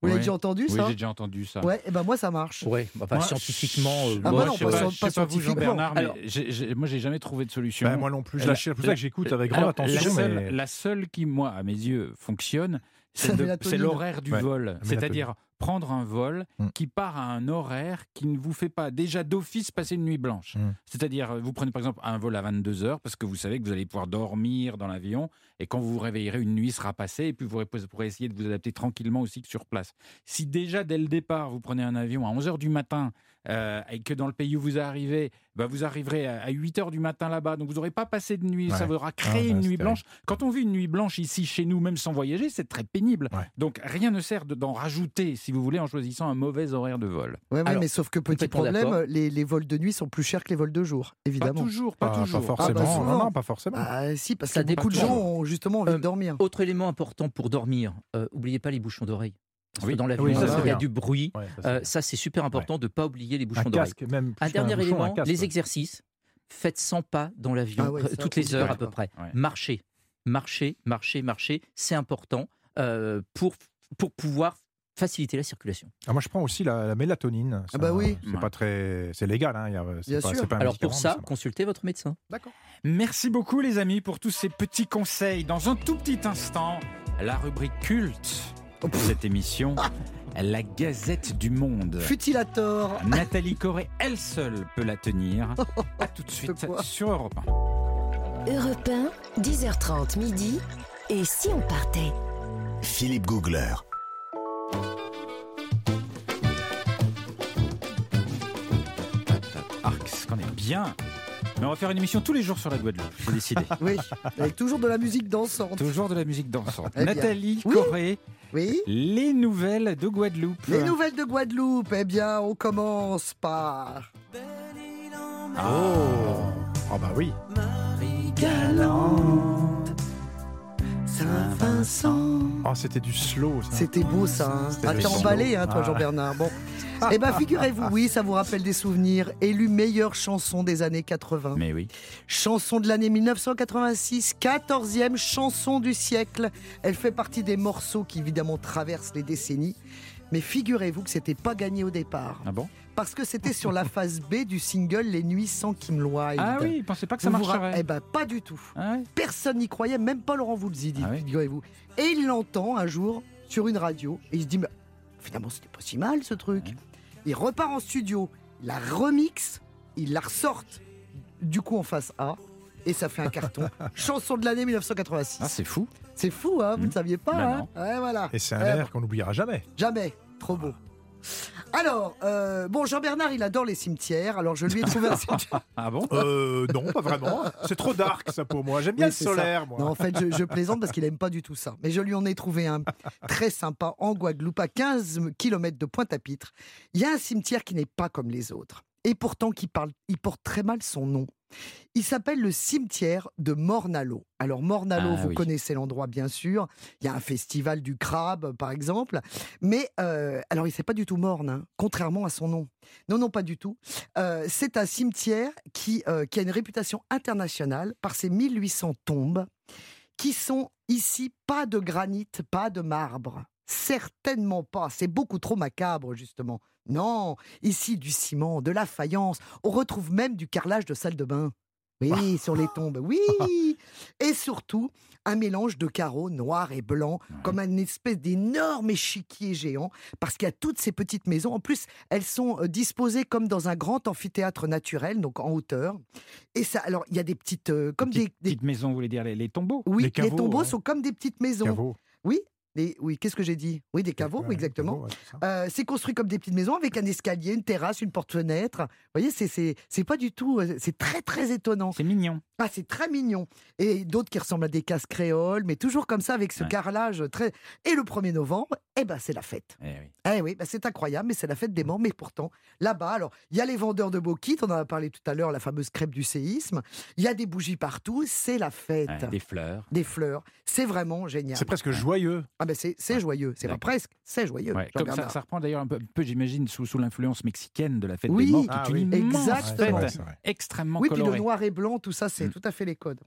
Vous l'avez Ouais. déjà entendu, Oui, ça j'ai déjà entendu ça. Ouais, et ben moi, ça marche. Ouais, bah, Moi, scientifiquement. euh, Ah Moi, bah non, je sais pas pas, je pas sais pas vous, scientifiquement. Jean-Bernard, mais Alors- j'ai- j'ai- moi, j'ai jamais trouvé de solution. Bah, moi non plus, c'est pour ça que j'écoute avec grande attention. La seule, mais- la seule qui, moi, à mes yeux, fonctionne, c'est l'horaire du Ouais, vol. C'est-à-dire prendre un vol Mm. qui part à un horaire qui ne vous fait pas déjà d'office passer une nuit blanche. Mm. C'est-à-dire, vous prenez par exemple un vol à 22 heures parce que vous savez que vous allez pouvoir dormir dans l'avion et quand vous vous réveillerez, une nuit sera passée et puis vous pourrez- pourrez essayer de vous adapter tranquillement aussi que sur place. Si déjà dès le départ, vous prenez un avion à 11 heures du matin euh, et que dans le pays où vous arrivez, bah, vous arriverez à, à 8 heures du matin là-bas, donc vous n'aurez pas passé de nuit, ça vous aura Ah, créé une nuit blanche. Quand on vit une nuit blanche ici chez nous, même sans voyager, c'est très pénible. Ouais. Donc rien ne sert de- d'en rajouter, si vous voulez, en choisissant un mauvais horaire de vol. Ouais, Alors, mais sauf que petit problème, les, les vols de nuit sont plus chers que les vols de jour, Pas évidemment. toujours, pas, Pas, toujours. pas forcément. Ah, bah, souvent. non, non, pas forcément. Ah si, parce Ça que beaucoup de gens ont justement envie Euh, de dormir. Autre élément important pour dormir, euh, oubliez pas les bouchons d'oreilles. Parce Oui. que dans l'avion, Oui, ça, il y a du bruit. Ouais, ça, c'est Euh, ça, c'est super important de ne pas oublier les un bouchons même. Un plus dernier un élément, casque, les ouais. exercices. Faites 100 pas dans l'avion, Ah ouais, euh, ça, toutes les heures à peu près. Ouais. Marcher, marcher, marcher, marcher, c'est important euh, pour, pour pouvoir faciliter la circulation. Ah, moi, je prends aussi la, la mélatonine. Ah bah Ça, oui. C'est pas très, c'est légal. Hein, il y a- c'est Bien pas, sûr. c'est pas un Alors pour ça, mais consultez votre médecin. Merci beaucoup les amis pour tous ces petits conseils. Dans un tout petit instant, la rubrique culte de cette émission, la Gazette du Monde. Futilator Nathalie Corée, elle seule, peut la tenir. A tout de suite sur Europe 1. Europe 1, 10h30 midi. Et si on partait? Philippe Googler. Arx, qu'on est bien. Mais on va faire une émission tous les jours sur la Guadeloupe, j'ai décidé. (laughs) Oui, avec toujours de la musique dansante. Toujours de la musique dansante. Eh. Nathalie Oui. Corée, Oui les nouvelles de Guadeloupe. Les nouvelles de Guadeloupe, eh bien, on commence par... Oh Ah bah oui. Galante, Saint-Vincent Saint-Vincent. Oh, c'était du slow, ça. C'était beau ça. Hein. Ah, t'es emballé, hein, toi, Ah. Jean-Bernard. Bon. Eh ben, figurez-vous, oui, ça vous rappelle des souvenirs. Élu meilleure chanson des années 80. Mais oui. Chanson de l'année 1986, 14e chanson du siècle. Elle fait partie des morceaux qui évidemment traversent les décennies. Mais figurez-vous que c'était pas gagné au départ. Ah bon? Parce que c'était sur la phase B du single Les Nuits sans Kim Wilde. Ah oui, il pensait pas que ça Vous vous ra- marcherait. Eh ben, pas du tout. Ah Personne n'y croyait, même pas Laurent Voulzy, Ah oui figurez-vous. Et il l'entend un jour sur une radio et il se dit, mais finalement, c'était pas si mal ce truc. Il repart en studio, il la remixe, il la ressorte du coup en face A. Et ça fait un carton. (laughs) Chanson de l'année 1986. Ah, c'est fou. c'est fou, hein Vous ne saviez pas, Bah hein Ouais, voilà. Et c'est un air qu'on n'oubliera jamais. Jamais. Trop beau. Alors, euh, bon, Jean-Bernard, il adore les cimetières. Alors, je lui ai trouvé un (laughs) cimetière. Ah bon Euh, non, pas vraiment. C'est trop dark, ça, pour moi. J'aime bien Oui, le c'est ça. solaire, moi. Non, en fait, je, je plaisante parce qu'il aime pas du tout ça. Mais je lui en ai trouvé un très sympa en Guadeloupe, à 15 km de Pointe-à-Pitre. Il y a un cimetière qui n'est pas comme les autres. Et pourtant, qui parle, il porte très mal son nom. Il s'appelle le cimetière de Mornalo. Alors, Mornalo, Ah vous oui. connaissez l'endroit, bien sûr. Il y a un festival du crabe, par exemple. Mais, euh, alors, il n'est pas du tout morne, hein, contrairement à son nom. Non, non, pas du tout. Euh, c'est un cimetière qui, euh, qui a une réputation internationale par ses 1800 tombes, qui sont ici pas de granit, pas de marbre. Certainement pas. C'est beaucoup trop macabre, justement. Non, ici du ciment, de la faïence. On retrouve même du carrelage de salle de bain. Oui, sur les tombes. Oui. (laughs) Et surtout, un mélange de carreaux noirs et blancs, comme une espèce d'énorme échiquier géant, parce qu'il y a toutes ces petites maisons. En plus, elles sont euh, disposées comme dans un grand amphithéâtre naturel, donc en hauteur. Et ça, alors, il y a des petites, euh, comme des, des- petite maison, vous voulez dire les, les tombeaux? Oui, Les tombeaux ouais. sont comme des petites maisons. Oui, des, oui. Qu'est-ce que j'ai dit? Oui, des caveaux, Ouais, exactement. ouais. Euh, c'est construit comme des petites maisons avec un escalier, une terrasse, une porte-fenêtre. Vous voyez, c'est- c'est c'est pas du tout. euh, C'est très très étonnant. C'est mignon. Ah, c'est très mignon. Et d'autres qui ressemblent à des cases créoles, mais toujours comme ça avec ce Ouais. carrelage très. Et le 1er novembre, eh ben c'est la fête. Eh oui. Eh oui, bah, c'est incroyable, mais c'est la fête des morts. Mais pourtant, là-bas, alors, il y a les vendeurs de bauxite, on en a parlé tout à l'heure, la fameuse crêpe du séisme. Il y a des bougies partout, c'est la fête. Ouais, des fleurs. Des fleurs, c'est vraiment génial. C'est presque joyeux. Ah ben c'est joyeux, c'est pas presque, c'est joyeux. Ouais, comme ça, ça reprend d'ailleurs un peu, j'imagine, sous, sous l'influence mexicaine de la fête Oui. des morts, qui Ah est oui. une Exactement. fête extrêmement Oui, puis le noir et blanc, tout ça, c'est Mm. tout à fait les codes.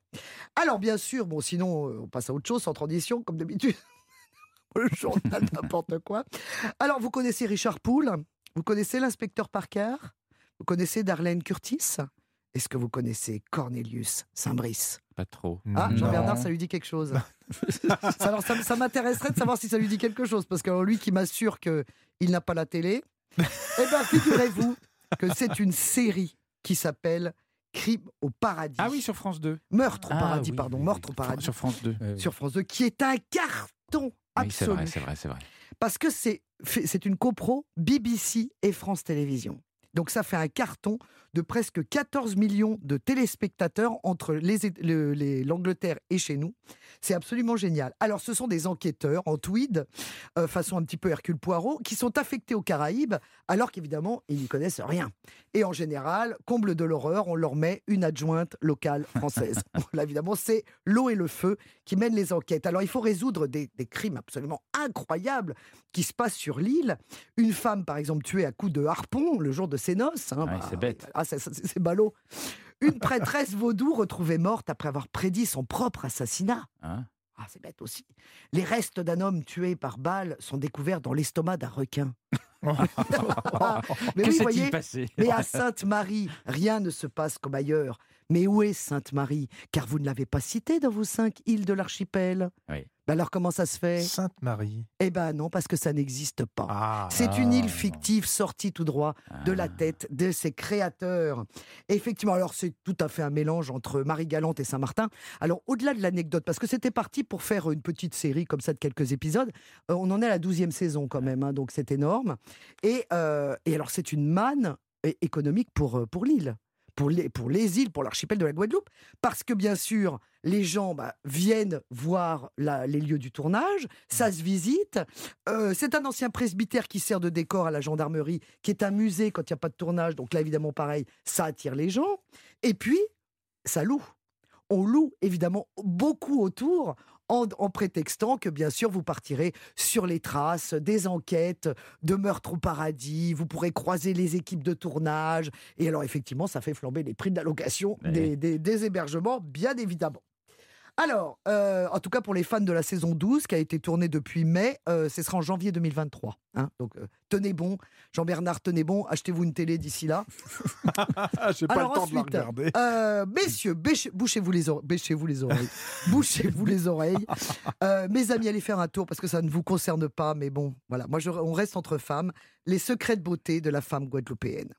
Alors, bien sûr, bon, sinon, euh, on passe à autre chose, sans transition, comme d'habitude. (laughs) le journal (laughs) n'importe quoi. Alors, vous connaissez Richard Poole? Vous connaissez l'inspecteur Parker? Vous connaissez Darlene Curtis? Est-ce que vous connaissez Cornelius Saint-Brice Pas trop. Ah. Jean-Bernard, ça lui dit quelque chose. Ça, (laughs) Alors, ça, ça m'intéresserait de savoir si ça lui dit quelque chose, parce que lui qui m'assure qu'il n'a pas la télé, eh bien, figurez-vous que c'est une série qui s'appelle Crime au paradis. Ah oui, sur France 2. Meurtre au Ah paradis, oui, pardon, oui, Meurtre oui. au paradis. Sur France 2. Sur France 2, qui est un carton Oui, c'est absolu. vrai, c'est vrai, c'est vrai. parce que c'est une copro BBC et France Télévisions. Donc ça fait un carton de presque 14 millions de téléspectateurs entre les les- l'Angleterre et chez nous. C'est absolument génial. Alors ce sont des enquêteurs en tweed, euh, façon un petit peu Hercule Poirot, qui sont affectés aux Caraïbes, alors qu'évidemment ils n'y connaissent rien. Et en général, comble de l'horreur, on leur met une adjointe locale française. (laughs) Là évidemment c'est l'eau et le feu qui mènent les enquêtes. Alors il faut résoudre des, des crimes absolument incroyables qui se passent sur l'île. Une femme, par exemple, tuée à coups de harpon le jour de ses noces. hein, Ouais, c'est bête. Ah, c'est- ballot. Une (laughs) prêtresse vaudou retrouvée morte après avoir prédit son propre assassinat. Hein? Ah, c'est bête aussi. Les restes d'un homme tué par balle sont découverts dans l'estomac d'un requin. (laughs) mais que oui, voyez, passé? mais à Sainte-Marie, rien ne se passe comme ailleurs. Mais où est Sainte-Marie? Car vous ne l'avez pas citée dans vos cinq îles de l'archipel. Oui. Ben alors comment ça se fait? Sainte-Marie. Eh ben non, parce que ça n'existe pas. Ah. C'est une île Ah. fictive sortie tout droit de la Ah. tête de ses créateurs. Effectivement, alors c'est tout à fait un mélange entre Marie-Galante et Saint-Martin. Alors au-delà de l'anecdote, parce que c'était parti pour faire une petite série comme ça de quelques épisodes, euh, on en est à la douzième saison quand même, hein, donc c'est énorme. Et, euh, et alors c'est une manne économique pour, euh, pour l'île. Pour les, pour les îles, pour l'archipel de la Guadeloupe, parce que bien sûr, les gens bah, viennent voir la- les lieux du tournage, ça se visite. Euh, c'est un ancien presbytère qui sert de décor à la gendarmerie, qui est un musée quand il n'y a pas de tournage. Donc là, évidemment, pareil, ça attire les gens. Et puis, ça loue. On loue évidemment beaucoup autour en, en prétextant que bien sûr vous partirez sur les traces des enquêtes de meurtres au paradis, vous pourrez croiser les équipes de tournage, et alors effectivement ça fait flamber les prix de la location des- des hébergements, bien évidemment. Alors, euh, en tout cas pour les fans de la saison 12, qui a été tournée depuis mai, euh, ce sera en janvier 2023. hein. Donc euh, tenez bon, Jean-Bernard, tenez bon, achetez-vous une télé d'ici là. Ah, (laughs) J'ai pas Alors le temps de la regarder. euh, messieurs, bouchez-vous les, ore- bêchez-vous les oreilles. (laughs) bouchez-vous les oreilles. Euh, mes amis, allez faire un tour parce que ça ne vous concerne pas, mais bon, voilà. Moi, je- on reste entre femmes. Les secrets de beauté de la femme guadeloupéenne.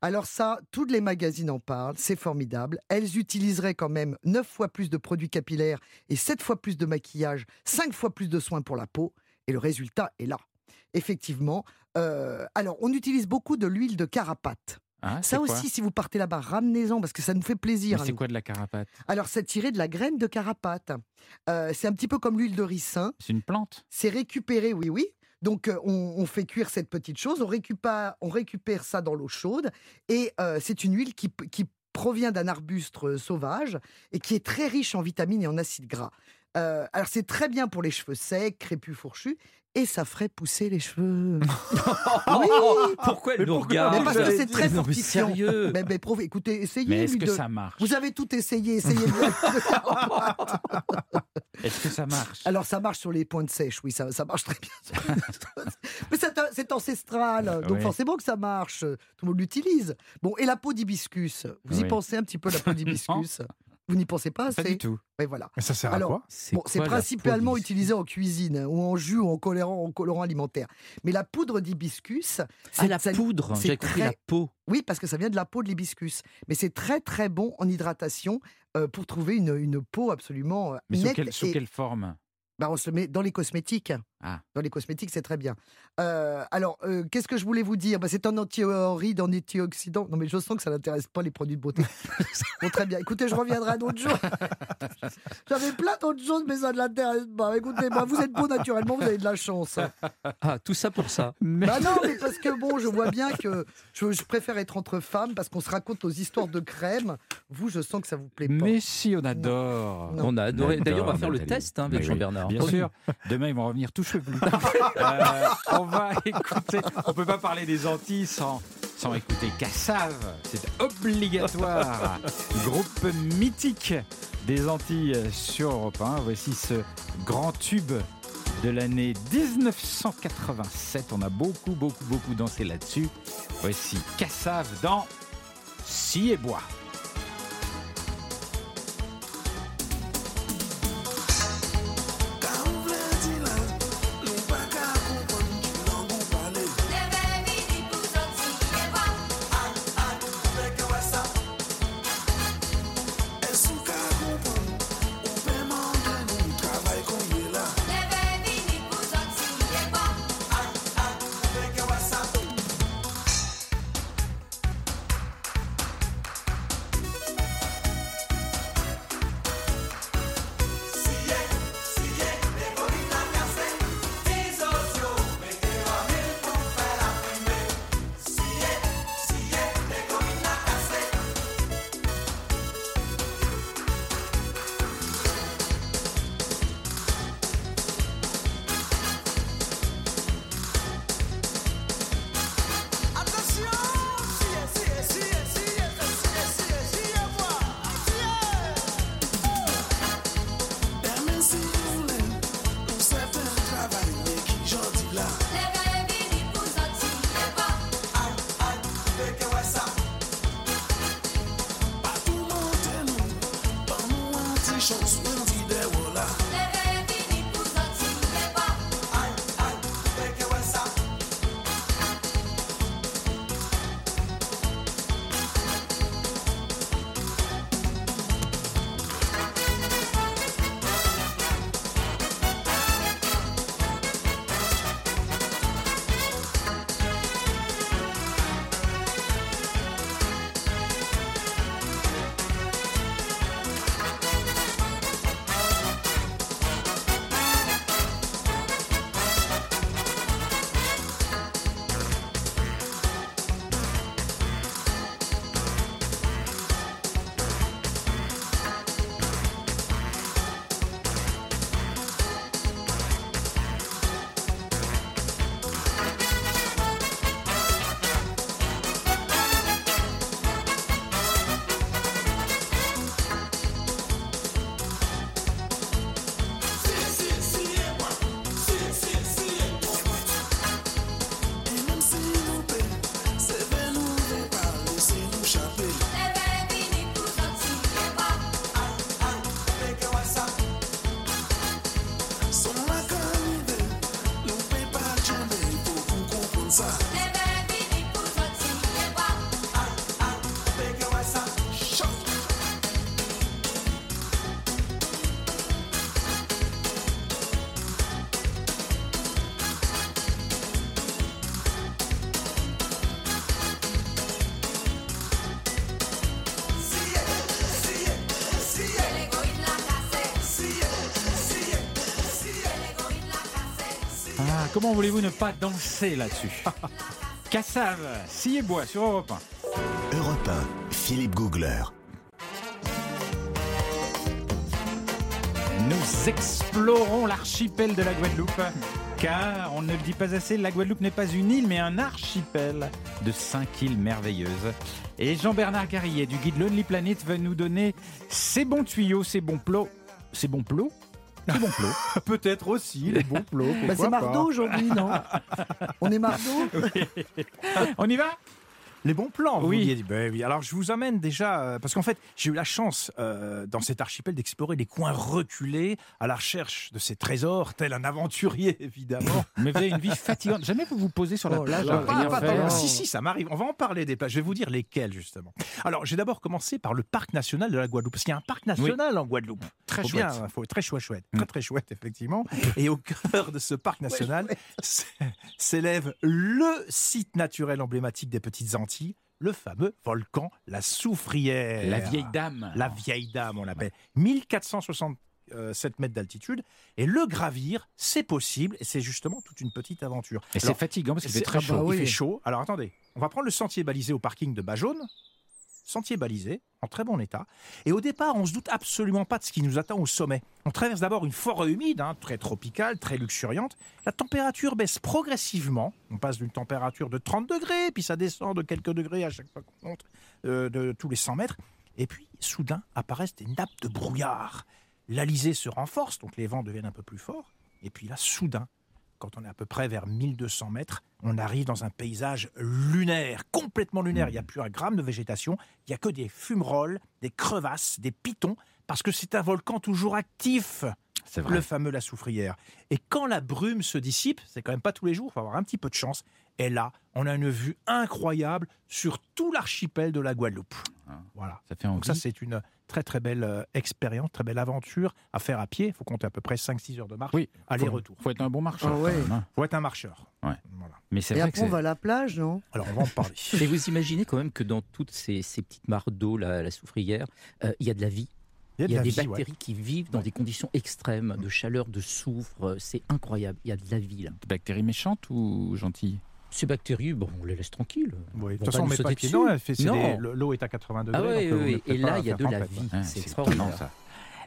Alors ça, tous les magazines en parlent, c'est formidable. Elles utiliseraient quand même 9 fois plus de produits capillaires et 7 fois plus de maquillage, 5 fois plus de soins pour la peau, et le résultat est là. Effectivement. euh, alors, on utilise beaucoup de l'huile de carapate. c'est Ça aussi, si vous partez là-bas, ramenez-en parce que ça nous fait plaisir. c'est quoi de la carapate? Alors, c'est tiré de la graine de carapate. Euh, c'est un petit peu comme l'huile de ricin. C'est une plante? C'est récupéré, oui, oui. Donc, euh, on, on fait cuire cette petite chose, on récupère, on récupère ça dans l'eau chaude, et euh, c'est une huile qui, qui provient d'un arbuste sauvage et qui est très riche en vitamines et en acides gras. Euh, alors, c'est très bien pour les cheveux secs, crépus, fourchus, et ça ferait pousser les cheveux. (laughs) oui Pourquoi elle nous regarde Mais parce que c'est très Non, mais sérieux mais, mais prof- écoutez, essayez Mais est-ce que de- ça marche? Vous avez tout essayé, essayez. (laughs) Est-ce que ça marche? Alors ça marche sur les pointes sèches, oui, ça, ça marche très bien. (laughs) Mais c'est c'est ancestral, donc Ouais. forcément que ça marche. Tout le monde l'utilise. Bon, et la peau d'hibiscus, vous y pensez un petit peu la peau d'hibiscus? Vous n'y pensez pas Pas du tout. Oui, voilà. Mais ça sert Alors, à quoi Bon, c'est principalement utilisé en cuisine, ou en jus, ou en colorant, en colorant alimentaire. Mais la poudre d'hibiscus, Ah, la ça- poudre, c'est j'ai compris très- la peau. oui, parce que ça vient de la peau de l'hibiscus. Mais c'est très très bon en hydratation euh, pour trouver une, une peau absolument euh, Mais sous nette quelle, sous et- quelle forme? Bah, on se met dans les cosmétiques. Ah. Dans les cosmétiques, c'est très bien. Euh, alors, euh, qu'est-ce que je voulais vous dire? Bah, C'est un anti-horride, un antioxydant. Non, mais je sens que ça n'intéresse pas les produits de beauté. (laughs) bon, très bien. Écoutez, je reviendrai un autre jour. (laughs) J'avais plein d'autres choses, mais ça ne l'intéresse pas. Écoutez, moi, vous êtes beau naturellement, vous avez de la chance. Ah, tout ça pour ça. Bah non, mais parce que bon, je vois bien que je, je préfère être entre femmes parce qu'on se raconte nos histoires de crème. Vous, je sens que ça vous plaît pas. Mais si, on adore. Non. On a adoré. D'ailleurs, on va faire le test hein, avec Mais oui, Jean-Bernard. Bien sûr. Demain, ils vont revenir tout (laughs) Euh, on va écouter. On peut pas parler des Antilles sans, sans écouter Cassave. C'est obligatoire. Groupe mythique des Antilles sur Europe 1. Voici ce grand tube de l'année 1987. On a beaucoup, beaucoup, beaucoup dansé là-dessus. Voici Cassave dans Si et Bois. Comment voulez-vous ne pas danser là-dessus (laughs) Cassave, scie et bois sur Europe 1. Europe 1, Philippe Googler. Nous explorons l'archipel de la Guadeloupe. Car, on ne le dit pas assez, la Guadeloupe n'est pas une île, mais un archipel de cinq îles merveilleuses. Et Jean-Bernard Carrier du guide Lonely Planet va nous donner ses bons tuyaux, ses bons plots. Ses bons plots Ses bons plots. (laughs) Peut-être aussi les bons plots. Bah, c'est. Mardeau aujourd'hui, non (laughs) On est Mardeau On y va? Les bons plans, vous Oui. Ben oui. Alors je vous amène déjà, euh, parce qu'en fait j'ai eu la chance euh, dans cet archipel d'explorer les coins reculés à la recherche de ces trésors, tel un aventurier (laughs) évidemment. Mais vous avez une vie fatigante. Jamais vous vous posez sur la Oh plage là, Pas- pas tant. Si, si, ça m'arrive. On va en parler des plages. Je vais vous dire lesquelles, justement. Alors, j'ai d'abord commencé par le parc national de la Guadeloupe. Parce qu'il y a un parc national en Guadeloupe. Très Faut chouette. bien, faut- très chouette, chouette. Mm. Très, très chouette, effectivement. Et au cœur de ce parc national s'élève le site naturel emblématique des Petites Antilles, le fameux volcan La Soufrière. La vieille dame. La vieille dame, on l'appelle. 1467 mètres d'altitude. Et le gravir, c'est possible. Et c'est justement toute une petite aventure. Et c'est fatigant parce qu'il fait c'est- très ah chaud. bah, oui. Il fait chaud. Alors attendez, on va prendre le sentier balisé au parking de Bajaune. Sentier balisé, en très bon état. Et au départ, on se doute absolument pas de ce qui nous attend au sommet. On traverse d'abord une forêt humide, hein, très tropicale, très luxuriante. La température baisse progressivement. On passe d'une température de 30 degrés, puis ça descend de quelques degrés à chaque fois qu'on monte euh, de tous les 100 mètres. Et puis, soudain, apparaissent des nappes de brouillard. L'alizé se renforce, donc les vents deviennent un peu plus forts. Et puis là, soudain, quand on est à peu près vers 1200 mètres, on arrive dans un paysage lunaire, complètement lunaire. Il n'y a plus un gramme de végétation, il n'y a que des fumerolles, des crevasses, des pitons, parce que c'est un volcan toujours actif, C'est vrai. le fameux La Soufrière. Et quand la brume se dissipe, c'est quand même pas tous les jours, il faut avoir un petit peu de chance, et là, on a une vue incroyable sur tout l'archipel de la Guadeloupe. Ah. Voilà. Ça fait envie. Donc ça, c'est une très très belle euh, expérience, très belle aventure à faire à pied. Il faut compter à peu près 5-6 heures de marche, Oui. aller-retour. faut être un bon marcheur. Ah ouais. même, hein. faut être un marcheur. Ouais. Voilà. Mais c'est vrai que après, on va à la plage, non? Alors on va en parler. (laughs) Et vous imaginez quand même que dans toutes ces, ces petites mares d'eau, la, la soufrière, euh, il y a de la vie. Il y a, de Il y a la des vie, ouais. bactéries qui vivent dans des conditions extrêmes, de chaleur, de soufre. euh, C'est incroyable. Il y a de la vie là. Des bactéries méchantes ou gentilles? Ces bactéries, bon, on les laisse tranquilles. Oui, de toute façon, on met pas pied. Non, l'eau est à 80 degrés. Ah euh, oui, oui. Et là, il y a de la vie. C'est c'est extraordinaire.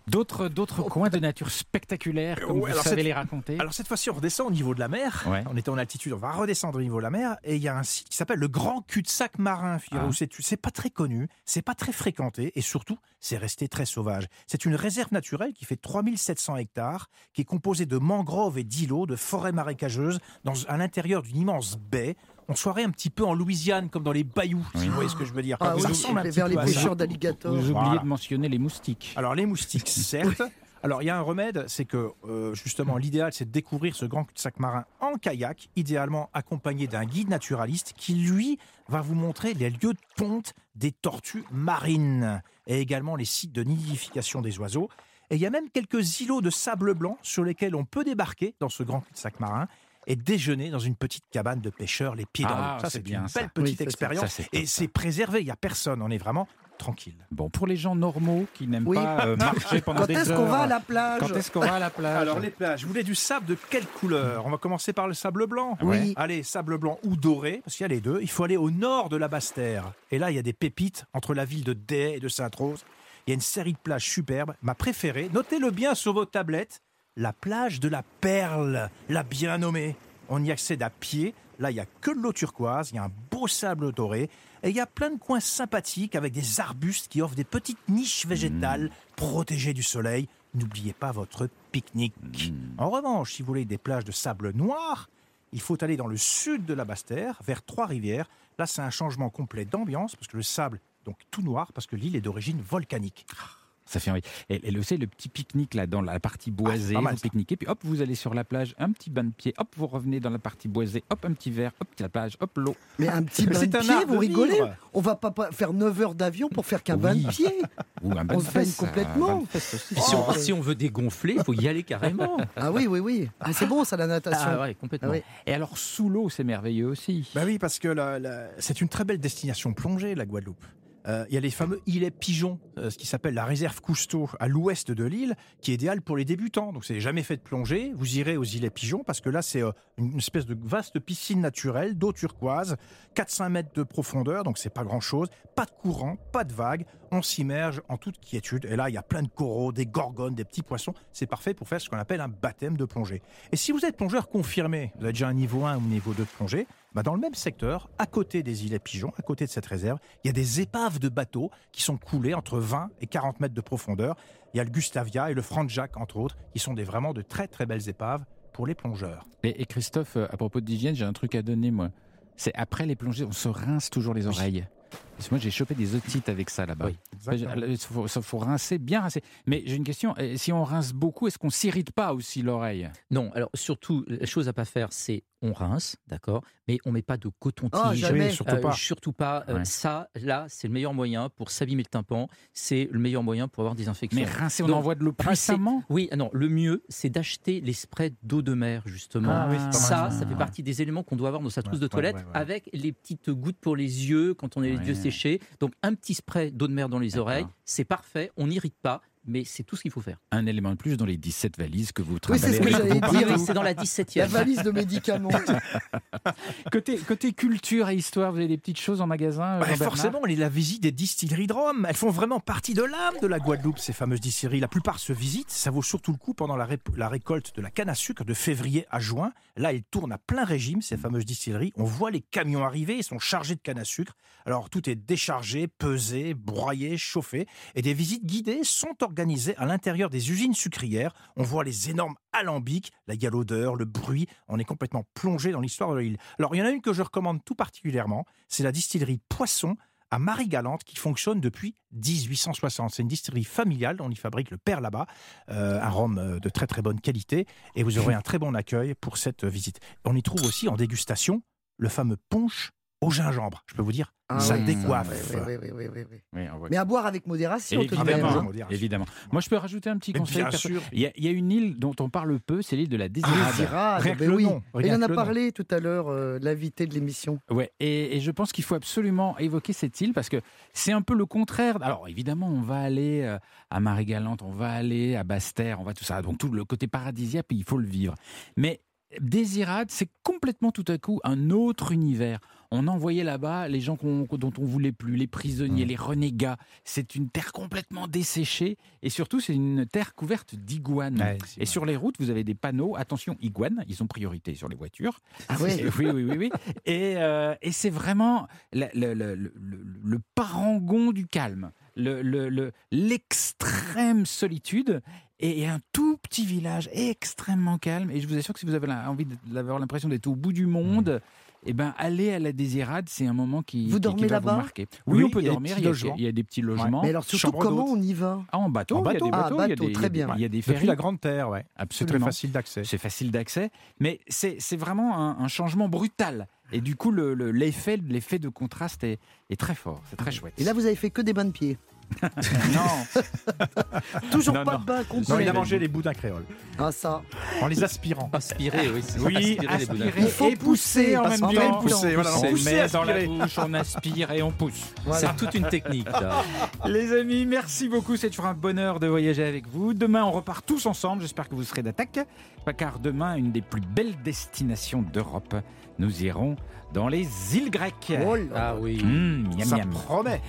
D'autres, d'autres coins de nature spectaculaires, comme Ouais, vous savez cette- les raconter. Alors cette fois-ci, on redescend au niveau de la mer. Ouais. On était en altitude, on va redescendre au niveau de la mer. Et il y a un site qui s'appelle le Grand Cul-de-Sac Marin. Ah. C'est c'est pas très connu, c'est pas très fréquenté et surtout, c'est resté très sauvage. C'est une réserve naturelle qui fait 3700 hectares, qui est composée de mangroves et d'îlots, de forêts marécageuses, dans, à l'intérieur d'une immense baie. On se croirait un petit peu en Louisiane, comme dans les bayous, si vous voyez ce que je veux dire. Ah Ça oui, ressemble un et petit vers les peu pêcheurs d'alligators. Vous oubliez Voilà. de mentionner les moustiques. Alors les moustiques, certes. (laughs) Alors il y a un remède, c'est que euh, justement l'idéal c'est de découvrir ce grand cul-de-sac marin en kayak, idéalement accompagné d'un guide naturaliste qui lui va vous montrer les lieux de ponte des tortues marines et également les sites de nidification des oiseaux. Et il y a même quelques îlots de sable blanc sur lesquels on peut débarquer dans ce grand cul-de-sac marin et déjeuner dans une petite cabane de pêcheurs les pieds dans Ah, l'eau. Ça c'est bien, une ça. belle Oui, petite expérience ça, et c'est préservé, il y a personne, on est vraiment tranquille. Bon, pour les gens normaux qui n'aiment Oui. pas euh, marcher pendant Quand des est-ce heures. qu'on va à la plage Quand est-ce qu'on va à la plage Alors les plages, vous voulez du sable de quelle couleur? On va commencer par le sable blanc. Oui. Allez, sable blanc ou doré, parce qu'il y a les deux. Il faut aller au nord de la Basse-Terre. Et là, il y a des pépites entre la ville de Dais et de Sainte-Rose. Il y a une série de plages superbes. Ma préférée, notez-le bien sur vos tablettes, la plage de la Perle, la bien nommée. On y accède à pied. Là, il y a que de l'eau turquoise, il y a un beau sable doré. Et il y a plein de coins sympathiques avec des arbustes qui offrent des petites niches végétales protégées du soleil. N'oubliez pas votre pique-nique. En revanche, si vous voulez des plages de sable noir, il faut aller dans le sud de la Basse-Terre, vers Trois-Rivières. Là, c'est un changement complet d'ambiance, parce que le sable, donc tout noir, parce que l'île est d'origine volcanique. Ça fait envie. Et, et le, c'est le petit pique-nique là dans la partie boisée, Ah, mal, vous pique-niquez, puis hop, vous allez sur la plage, un petit bain de pied, hop, vous revenez dans la partie boisée, hop, un petit verre, hop, la plage, hop, l'eau. Mais un petit (laughs) bain de pied, vous rigolez vivre. On va pas faire 9 heures d'avion pour faire qu'un bain de pied. (laughs) Ou un bain On de se baigne complètement. un si, on, Oh. si on veut dégonfler, il faut y aller carrément. (laughs) Ah oui, oui, oui. Ah, c'est bon ça la natation. Ah ouais, complètement. Ah oui. Et alors sous l'eau, c'est merveilleux aussi. Bah oui, parce que la- la- c'est une très belle destination plongée, la Guadeloupe. Euh, il y a les fameux îlets pigeons, euh, ce qui s'appelle la réserve Cousteau à l'ouest de l'île, qui est idéal pour les débutants. Donc, c'est jamais fait de plongée. Vous irez aux îlets pigeons parce que là, c'est euh, une espèce de vaste piscine naturelle d'eau turquoise, 400 mètres de profondeur, donc c'est pas grand chose. Pas de courant, pas de vagues. On s'immerge en toute quiétude. Et là, il y a plein de coraux, des gorgones, des petits poissons. C'est parfait pour faire ce qu'on appelle un baptême de plongée. Et si vous êtes plongeur confirmé, vous avez déjà un niveau 1 ou niveau 2 de plongée, bah dans le même secteur, à côté des îlets pigeons, à côté de cette réserve, il y a des épaves de bateaux qui sont coulés entre 20 et 40 mètres de profondeur. Il y a le Gustavia et le Franz Jacques, entre autres, qui sont des, vraiment de très très belles épaves pour les plongeurs. Et, et Christophe, euh, à propos d'hygiène, j'ai un truc à donner, moi. C'est après les plongées, on se rince toujours les oreilles. Parce que moi, j'ai chopé des otites avec ça là-bas. Oui, Il faut, ça, faut rincer, bien rincer. Mais j'ai une question. euh, Si on rince beaucoup, est-ce qu'on s'irrite pas aussi l'oreille? Non, alors surtout, la chose à pas faire, c'est on rince, d'accord, mais on met pas de coton-tige. Ah, jamais. Oui, surtout Euh, pas. surtout pas. Euh, Ouais. Ça, là, c'est le meilleur moyen pour s'abîmer le tympan. C'est le meilleur moyen pour avoir des infections. Mais rincer, on Donc, envoie de l'eau rincer- puissamment? Oui, ah non, le mieux, c'est d'acheter les sprays d'eau de mer, justement. Ah oui, c'est pas ça, ça. ça fait partie des éléments qu'on doit avoir dans sa trousse Ouais, de toilette, ouais, ouais. avec les petites gouttes pour les yeux quand on a séchés. Donc, un petit spray d'eau de mer dans les oreilles, c'est parfait, on n'irrite pas, mais c'est tout ce qu'il faut faire. Un élément de plus dans les 17 valises que vous Oui, trimballez. c'est ce que j'allais dire. c'est dans la La 17e. valise de médicaments. (laughs) Côté, côté culture et histoire, vous avez des petites choses en magasin Bah, Jean-Bernard forcément, on est la visite des distilleries de Rome. Elles font vraiment partie de l'âme de la Guadeloupe, ces fameuses distilleries. La plupart se visitent. Ça vaut surtout le coup pendant la, ré- la récolte de la canne à sucre de février à juin. Là, elles tournent à plein régime, ces fameuses distilleries. On voit les camions arriver, ils sont chargés de canne à sucre. Alors, tout est déchargé, pesé, broyé, chauffé. Et des visites guidées sont organisées à l'intérieur des usines sucrières. On voit les énormes alambics, là, il y a l'odeur, le bruit. On est complètement plongé dans l'histoire de l'île. Alors, il y en a une que je recommande tout particulièrement. C'est la distillerie Poisson à Marie-Galante qui fonctionne depuis 1860. C'est une distillerie familiale, on y fabrique le père là-bas, euh, un rhum euh, de très très bonne qualité et vous aurez un très bon accueil pour cette visite. On y trouve aussi en dégustation le fameux punch au gingembre. Je peux vous dire, Ah ça oui, décoiffe. Oui, oui, oui, Mais à boire avec modération. Évidemment, hein. hein. évidemment. Moi, je peux rajouter un petit Mais conseil. bien perso- sûr. Il y, a, il y a une île dont on parle peu, c'est l'île de la Désirade. Désirade, Rien que ben oui. il en a nom. parlé tout à l'heure, euh, l'invité de l'émission. Ouais, et, et je pense qu'il faut absolument évoquer cette île parce que c'est un peu le contraire. Alors évidemment, on va aller euh, à Marie-Galante, on va aller à Basse-Terre, on va tout ça. Donc tout le côté paradisiaque, il faut le vivre. Mais Désirade, c'est complètement tout à coup un autre univers. On envoyait là-bas les gens dont on voulait plus, les prisonniers, les renégats. C'est une terre complètement desséchée et surtout c'est une terre couverte d'iguanes. Ouais, et sur les routes, vous avez des panneaux. Attention, iguanes, ils ont priorité sur les voitures. Ah (laughs) oui, oui, oui, oui. Et, euh, et c'est vraiment le, le- le- le- le parangon du calme, le- le- le- l'extrême solitude et un tout petit village extrêmement calme. Et je vous assure que si vous avez envie d'avoir l'impression d'être au bout du monde, eh ben, aller à la Désirade, c'est un moment qui, Vous qui- dormez là-bas. Oui, Oui, on peut il dormir. Il y, a, y des petits logements. Mais alors surtout, comment on y va Ah, en bateau, En il y a bateau. des Ah, bateaux, il y a bateau, des- très bien. Il y a des Depuis ferries. la Grande Terre, ouais. C'est très facile d'accès. C'est facile d'accès, mais c'est c'est vraiment un, un changement brutal. Et du coup, le- le- l'effet l'effet de contraste est, est très fort. C'est très chouette. Et là, vous avez fait que des bains de pied. Non, (laughs) Toujours Non, pas non. de bain Non, il complet. a mangé les boudins créoles Ah, ça. en les aspirant. Aspirer, oui. oui, aspirer les Il faut et pousser en pousser, même en temps. même temps. Pousser, voilà, on pousser, met dans la bouche, on aspire et on pousse. C'est toute une technique. ça. (laughs) Les amis, merci beaucoup. C'est toujours un bonheur de voyager avec vous. Demain, on repart tous ensemble. J'espère que vous serez d'attaque. Car demain, une des plus belles destinations d'Europe. Nous irons dans les îles grecques. Oh là Ah oui. Mmh, miam, Ça miam. promet.